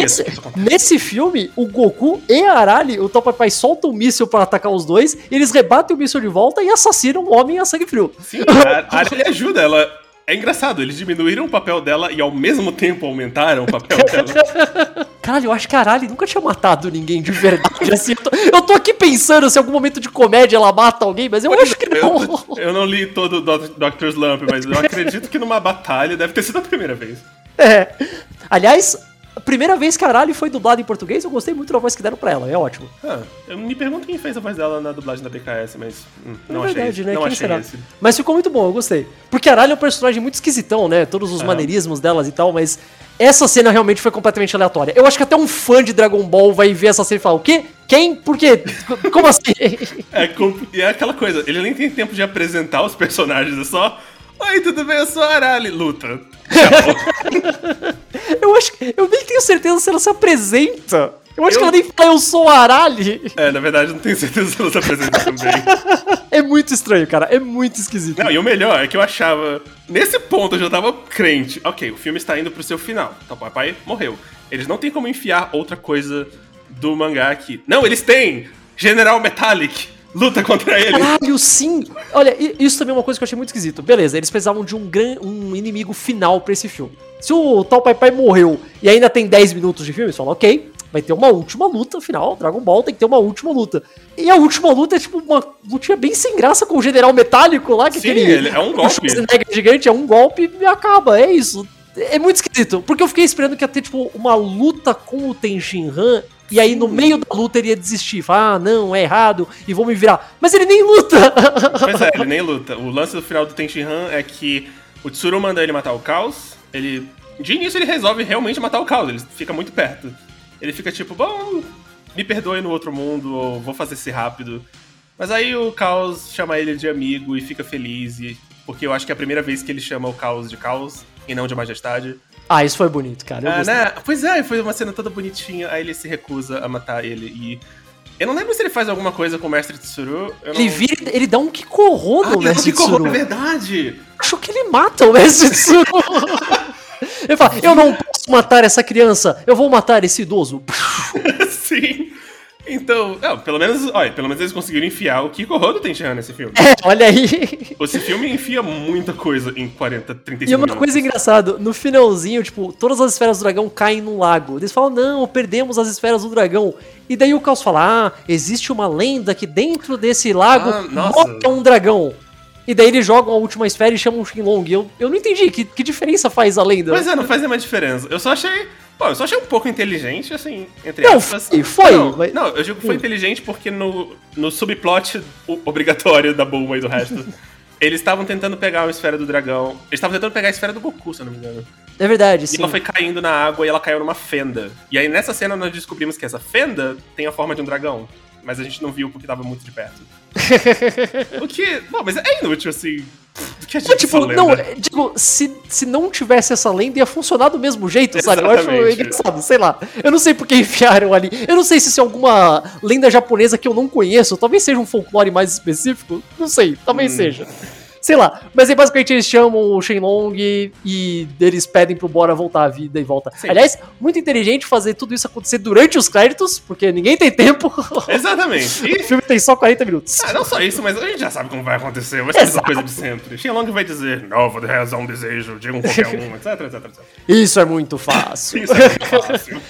Nesse, nesse filme, o Goku e a Arali, o Tal Pai soltam um míssil pra atacar os dois, eles rebatem o míssil de volta e assassinam o homem a sangue frio. Sim, a Arali ajuda. Ela. É engraçado, eles diminuíram o papel dela e ao mesmo tempo aumentaram o papel dela. Caralho, eu acho que a Arali nunca tinha matado ninguém de verdade. assim, eu, tô, eu tô aqui pensando se em algum momento de comédia ela mata alguém, mas eu acho que não. Eu, eu não li todo o Dr. Dr. Slump, mas eu acredito que numa batalha deve ter sido a primeira vez. É. Aliás, a primeira vez que a Arali foi dublada em português, eu gostei muito da voz que deram pra ela, é ótimo. Ah, eu me pergunto quem fez a voz dela na dublagem da BKS, mas hum, não é achei verdade, esse. né? Não Quem achei será? esse. Mas ficou muito bom, eu gostei. Porque a Arali é um personagem muito esquisitão, né? Todos os Aham. maneirismos delas e tal, mas essa cena realmente foi completamente aleatória. Eu acho que até um fã de Dragon Ball vai ver essa cena e falar: o quê? Quem? Por quê? Como assim? É, e é aquela coisa, ele nem tem tempo de apresentar os personagens, é só. Oi, tudo bem? Eu sou a Arali. Luta. Eu acho que. Eu nem tenho certeza se ela se apresenta. Eu acho Eu- que ela nem fala, eu sou a Arali. É, na verdade, não tenho certeza se ela se apresenta também. É muito estranho, cara. É muito esquisito. Não, e o melhor é que eu achava. Nesse ponto eu já tava crente. Ok, o filme está indo pro seu final. Então, o papai morreu. Eles não têm como enfiar outra coisa do mangá aqui. Não, eles têm! General Metallic! Luta contra ele! Caralho, sim! Olha, isso também é uma coisa que eu achei muito esquisito. Beleza, eles precisavam de um, gran, um inimigo final pra esse filme. Se o tal Pai Pai morreu e ainda tem 10 minutos de filme, eles falam, ok, vai ter uma última luta, final, Dragon Ball tem que ter uma última luta. E a última luta é tipo uma lutinha bem sem graça com o General Metálico lá, que Sim, aquele... ele é um golpe. Schwarzenegger gigante, é um golpe e acaba, é isso. É muito esquisito, porque eu fiquei esperando que ia ter, tipo, uma luta com o Tenshin Han, e aí no meio da luta ele ia desistir, falar, ah, não, é errado, e vou me virar. Mas ele nem luta! Pois é, ele nem luta. O lance do final do Tenshinhan é que o Tsuru manda ele matar o Caos. Ele. De início ele resolve realmente matar o Caos, ele fica muito perto. Ele fica tipo, bom, me perdoe no outro mundo, ou vou fazer esse rápido. Mas aí o Caos chama ele de amigo e fica feliz, e, porque eu acho que é a primeira vez que ele chama o Caos de Caos e não de Majestade. Ah, isso foi bonito, cara. Ah, né? Pois é, foi uma cena toda bonitinha, aí ele se recusa a matar ele e. Eu não lembro se ele faz alguma coisa com o Mestre Tsuru. Ele vira, ele dá um Kikorro Ah, no Mestre Tsuru. É verdade! Acho que ele mata o Mestre Tsuru. ele fala, eu não posso matar essa criança, eu vou matar esse idoso. Então, não, pelo menos, olha, pelo menos eles conseguiram enfiar o Kiko Rodo Tenshinhan nesse filme. É, olha aí. Esse filme enfia muita coisa em 40, 35 E uma minutos. coisa engraçada, no finalzinho, tipo, todas as esferas do dragão caem no lago. Eles falam, não, perdemos as esferas do dragão. E daí o Caos fala, ah, existe uma lenda que dentro desse lago Ah, um dragão. E daí eles jogam a última esfera e chamam o Shenlong. Eu, eu não entendi, que, que diferença faz a lenda? Pois é, não faz nenhuma diferença. Eu só achei. Pô, eu só achei um pouco inteligente, assim, entre Não, aspas. foi, foi, Não, mas- não, eu digo que foi Hum. inteligente porque no, no subplot obrigatório da Bulma e do resto, eles estavam tentando pegar a esfera do dragão. Eles estavam tentando pegar a esfera do Goku, se eu não me engano. É verdade, E sim. ela foi caindo na água e ela caiu numa fenda. E aí nessa cena nós descobrimos que essa fenda tem a forma de um dragão. Mas a gente não viu porque tava muito de perto. o que. Bom, mas é inútil, assim. Do que a gente Mas, tipo, lembra. não, é, digo, se, se não tivesse essa lenda, ia funcionar do mesmo jeito, sabe? Eu acho Exatamente. engraçado, sei lá. Eu não sei por que enfiaram ali. Eu não sei se isso é alguma lenda japonesa que eu não conheço. Talvez seja um folclore mais específico. Não sei, talvez Hum. seja. Sei lá. Mas aí basicamente eles chamam o Shenlong e, e eles pedem pro Bora voltar à vida e volta. Sim. Aliás, muito inteligente fazer tudo isso acontecer durante os créditos, porque ninguém tem tempo. Exatamente. o E, filme tem só 40 minutos. ah, não só isso, mas a gente já sabe como vai acontecer. Vai ser a Exato. coisa de sempre. Shenlong vai dizer, nova realizar um desejo, digam qualquer um, etc, etc, etc. Isso é muito fácil. Isso é muito fácil.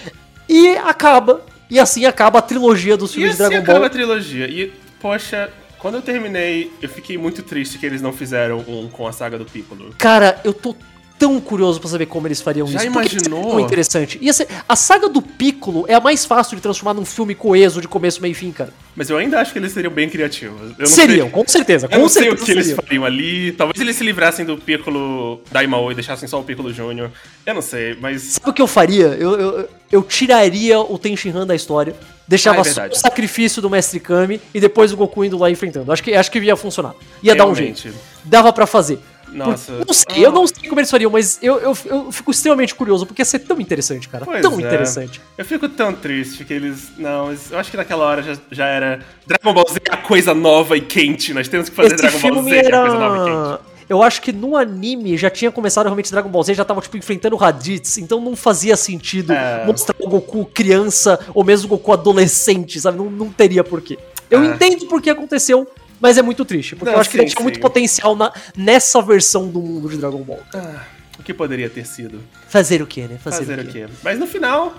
e acaba. E assim acaba a trilogia dos E filmes assim de Dragon acaba Ball. a trilogia. E, poxa, quando eu terminei, eu fiquei muito triste que eles não fizeram um com a saga do Piccolo. Cara, eu tô tão curioso pra saber como eles fariam Já isso. porque isso é imaginou? interessante. Ia ser, a saga do Piccolo é a mais fácil de transformar num filme coeso de começo, meio e fim, cara. Mas eu ainda acho que eles seriam bem criativos. Eu não Seriam, sei, com certeza. eu Com não sei certeza o que eles seriam. fariam ali. Talvez eles se livrassem do Piccolo Daimao e deixassem só o Piccolo Júnior. Eu não sei, mas... Sabe o que eu faria? Eu, eu, eu tiraria o Tenshinhan da história, deixava Ah, é só o sacrifício do Mestre Kami e depois o Goku indo lá enfrentando. Acho que, acho que ia funcionar. Ia dar um Realmente. jeito. Dava pra fazer. Nossa. Não sei, Ah. eu não sei como eles fariam, mas eu, eu, eu fico extremamente curioso, porque ia ser tão interessante, cara. Pois tão é. interessante. Eu fico tão triste que eles. Não, eu acho que naquela hora já, já era. Dragon Ball Z é a coisa nova e quente. Nós temos que fazer Esse Dragon Ball Z, é a coisa nova e quente. Eu acho que no anime já tinha começado realmente Dragon Ball Z, já tava tipo enfrentando Raditz, então não fazia sentido É. mostrar o Goku criança ou mesmo o Goku adolescente, sabe? Não, não teria porquê. Eu É. entendo por que aconteceu, mas é muito triste, porque Não, eu acho que sim, ele tinha muito sim. potencial na, nessa versão do mundo de Dragon Ball. Ah, o que poderia ter sido? Fazer o quê, né? Fazer, Fazer o o quê? quê? Mas no final,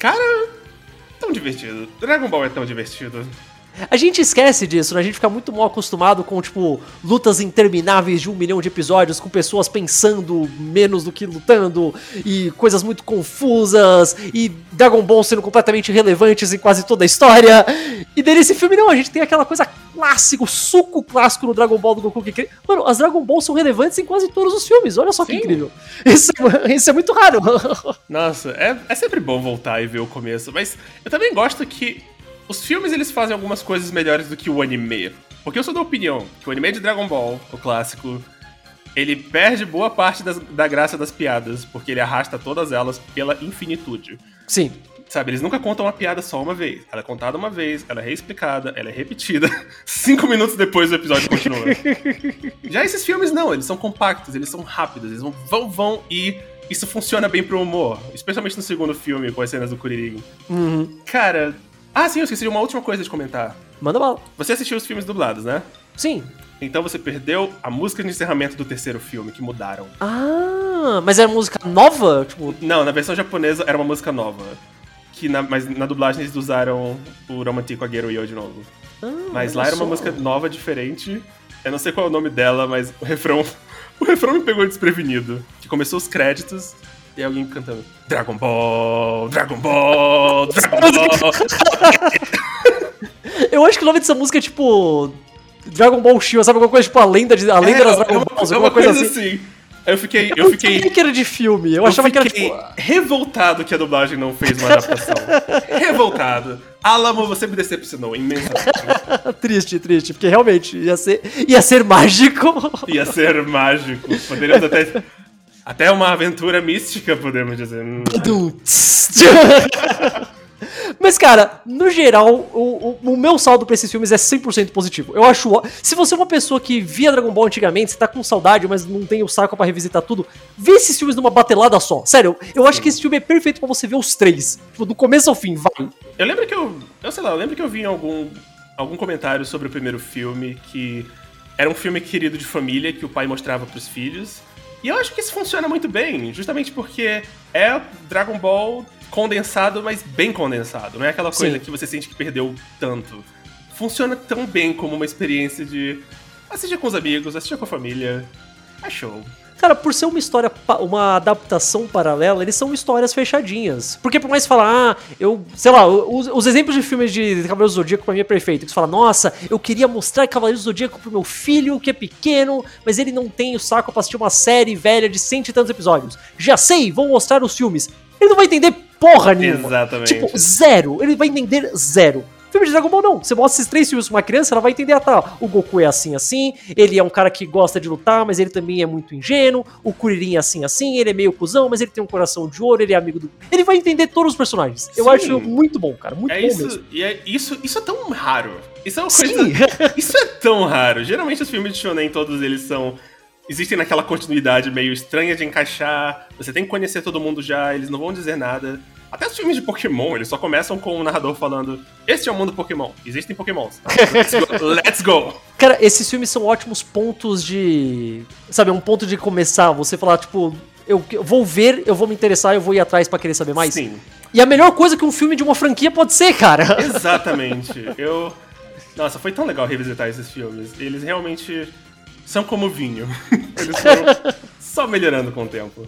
cara, tão divertido. Dragon Ball é tão divertido. A gente esquece disso, né? A gente fica muito mal acostumado com, tipo, lutas intermináveis de um milhão de episódios, com pessoas pensando menos do que lutando, e coisas muito confusas, e Dragon Ball sendo completamente irrelevantes em quase toda a história. E daí nesse filme, não, a gente tem aquela coisa clássica, o suco clássico no Dragon Ball do Goku que Mano, as Dragon Balls são relevantes em quase todos os filmes, olha só que Sim. incrível. Isso, é- isso é muito raro. Nossa, é, é sempre bom voltar e ver o começo, mas eu também gosto que os filmes eles fazem algumas coisas melhores do que o anime. Porque eu sou da opinião que o anime de Dragon Ball, o clássico, ele perde boa parte das- da graça das piadas, porque ele arrasta todas elas pela infinitude. Sim. Sabe, eles nunca contam uma piada só uma vez. Ela é contada uma vez, ela é reexplicada, ela é repetida. Cinco minutos depois o episódio continua. Já esses filmes não, eles são compactos, eles são rápidos, eles vão, vão, vão e isso funciona bem pro humor. Especialmente no segundo filme, com as cenas do Kuririn. Uhum. Cara. Ah, sim, eu esqueci de uma última coisa de comentar. Manda bala. Você assistiu os filmes dublados, né? Sim. Então você perdeu a música de encerramento do terceiro filme, que mudaram. Ah, mas era música nova? Tipo, Não, na versão japonesa era uma música nova. Que na, mas na dublagem eles usaram o Romantico Aguero Yo de novo. ah, Mas lá era uma só. música nova, diferente. Eu não sei qual é o nome dela, mas o refrão. O refrão me pegou desprevenido. Que começou os créditos e alguém cantando Dragon Ball, Dragon Ball, Dragon Ball. Eu acho que o nome dessa música é tipo. Dragon Ball Shield, sabe? Alguma coisa tipo a lenda, de, a lenda É, das é Dragon uma, Balls, é alguma uma coisa, coisa assim. assim. Eu fiquei. Eu Eu não fiquei. que era de filme. Eu, Eu achava que era fiquei tipo. revoltado que a dublagem não fez uma adaptação. revoltado. Alamo, você me decepcionou imensamente. triste, triste, porque realmente ia ser, ia ser mágico. Ia ser mágico. Poderíamos até. Até uma aventura mística, podemos dizer. Hum. Mas, cara, no geral, o, o, o meu saldo pra esses filmes é 100% positivo. Eu acho. Se você é uma pessoa que via Dragon Ball antigamente, você tá com saudade, mas não tem o saco pra revisitar tudo, vê esses filmes numa batelada só. Sério, eu acho que esse filme é perfeito pra você ver os três. Tipo, do começo ao fim, vai. Eu lembro que eu. Eu sei lá, eu lembro que eu vi em algum, algum comentário sobre o primeiro filme que era um filme querido de família que o pai mostrava pros filhos. E eu acho que isso funciona muito bem, justamente porque é Dragon Ball condensado, mas bem condensado. Não é aquela coisa Sim. que você sente que perdeu tanto. Funciona tão bem como uma experiência de assistir com os amigos, assistir com a família. É show. Cara, por ser uma história, uma adaptação paralela, eles são histórias fechadinhas. Porque por mais falar, ah, eu, sei lá, os, os exemplos de filmes de Cavaleiros do Zodíaco pra mim é perfeito. Que você fala, nossa, eu queria mostrar Cavaleiros do Zodíaco pro meu filho, que é pequeno, mas ele não tem o saco pra assistir uma série velha de cento e tantos episódios. Já sei, vou mostrar os filmes. Ele não vai entender porra nenhuma. Exatamente. Tipo, zero. Ele vai entender zero. Filme de Dragon Ball não. Você mostra esses três filmes pra uma criança, ela vai entender, ah, tá, o Goku é assim, assim, ele é um cara que gosta de lutar, mas ele também é muito ingênuo, o Kuririn é assim, assim, ele é meio cuzão, mas ele tem um coração de ouro, ele é amigo do... Ele vai entender todos os personagens. Eu Sim. acho muito bom, cara, muito É bom isso, mesmo. e é, isso, isso é tão raro. Isso é uma Sim. coisa. Isso é tão raro. Geralmente os filmes de Shonen, todos eles são. Existem naquela continuidade meio estranha de encaixar. Você tem que conhecer todo mundo já, eles não vão dizer nada. Até os filmes de Pokémon, eles só começam com o narrador falando: Este é o mundo Pokémon, existem Pokémons. Let's go. Let's go. Cara, esses filmes são ótimos pontos de. Sabe, um ponto de começar. Você falar, tipo, eu, eu vou ver, eu vou me interessar, eu vou ir atrás pra querer saber mais. Sim, E a melhor coisa que um filme de uma franquia pode ser, cara. exatamente. Eu. Nossa, foi tão legal revisitar esses filmes. Eles realmente são como vinho. Eles foram só melhorando com o tempo.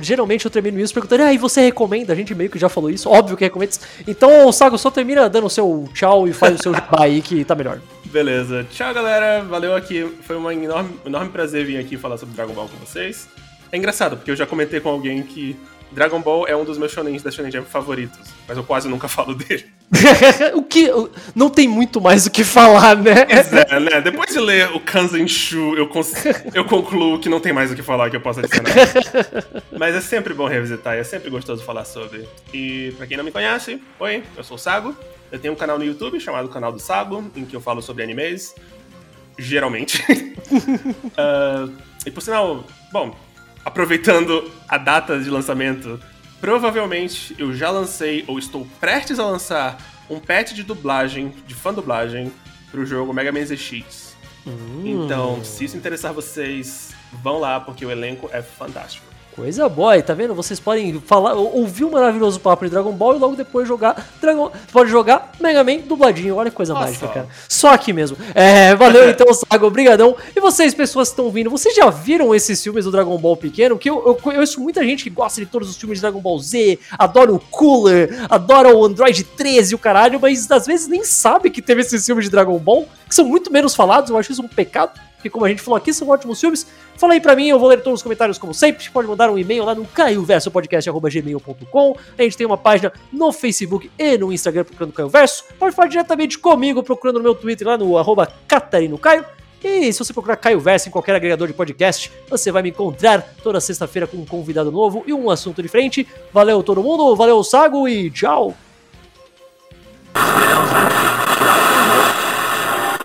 Geralmente eu termino isso perguntando, ah, você recomenda? A gente meio que já falou isso, óbvio que recomenda. Então, Sago, só termina dando o seu tchau e faz o seu aí que tá melhor. Beleza. Tchau, galera. Valeu aqui. Foi um enorme, enorme prazer vir aqui falar sobre Dragon Ball com vocês. É engraçado, porque eu já comentei com alguém que Dragon Ball é um dos meus shonens da Shonen Jump favoritos, mas eu quase nunca falo dele. o que. Não tem muito mais o que falar, né? É, né? Depois de ler o Kanzen Shu, eu, cons- eu concluo que não tem mais o que falar que eu possa adicionar. Mas é sempre bom revisitar, e é sempre gostoso falar sobre. E pra quem não me conhece, oi, eu sou o Sago. Eu tenho um canal no YouTube chamado Canal do Sago, em que eu falo sobre animes. Geralmente. Ah, e por sinal, bom, aproveitando a data de lançamento, provavelmente eu já lancei ou estou prestes a lançar um patch de dublagem, de fã dublagem, pro jogo Mega Man ZX. Então, se isso interessar vocês, vão lá, porque o elenco é fantástico. Coisa boa, e tá vendo? Vocês podem falar, ou- ouvir o maravilhoso papo de Dragon Ball e logo depois jogar Dragon. Pode jogar Mega Man dubladinho. Olha que coisa Olha mágica, cara. Só aqui mesmo. É, valeu então, Sago, obrigadão. E vocês, pessoas que estão vindo, vocês já viram esses filmes do Dragon Ball pequeno? Que eu, eu conheço muita gente que gosta de todos os filmes de Dragon Ball Z, adora o Cooler, adora o Android 13 e o caralho, mas às vezes nem sabe que teve esses filmes de Dragon Ball, que são muito menos falados. Eu acho isso um pecado. Porque como a gente falou aqui, são ótimos filmes. Fala aí pra mim, eu vou ler todos os comentários como sempre. Pode mandar um e-mail lá no caioversopodcast.gmail.com A gente tem uma página no Facebook e no Instagram procurando Caio Verso. Pode falar diretamente comigo procurando no meu Twitter lá no arroba catarinocaio. E se você procurar Caio Verso em qualquer agregador de podcast, você vai me encontrar toda sexta-feira com um convidado novo e um assunto diferente. Valeu todo mundo, valeu Sago e tchau!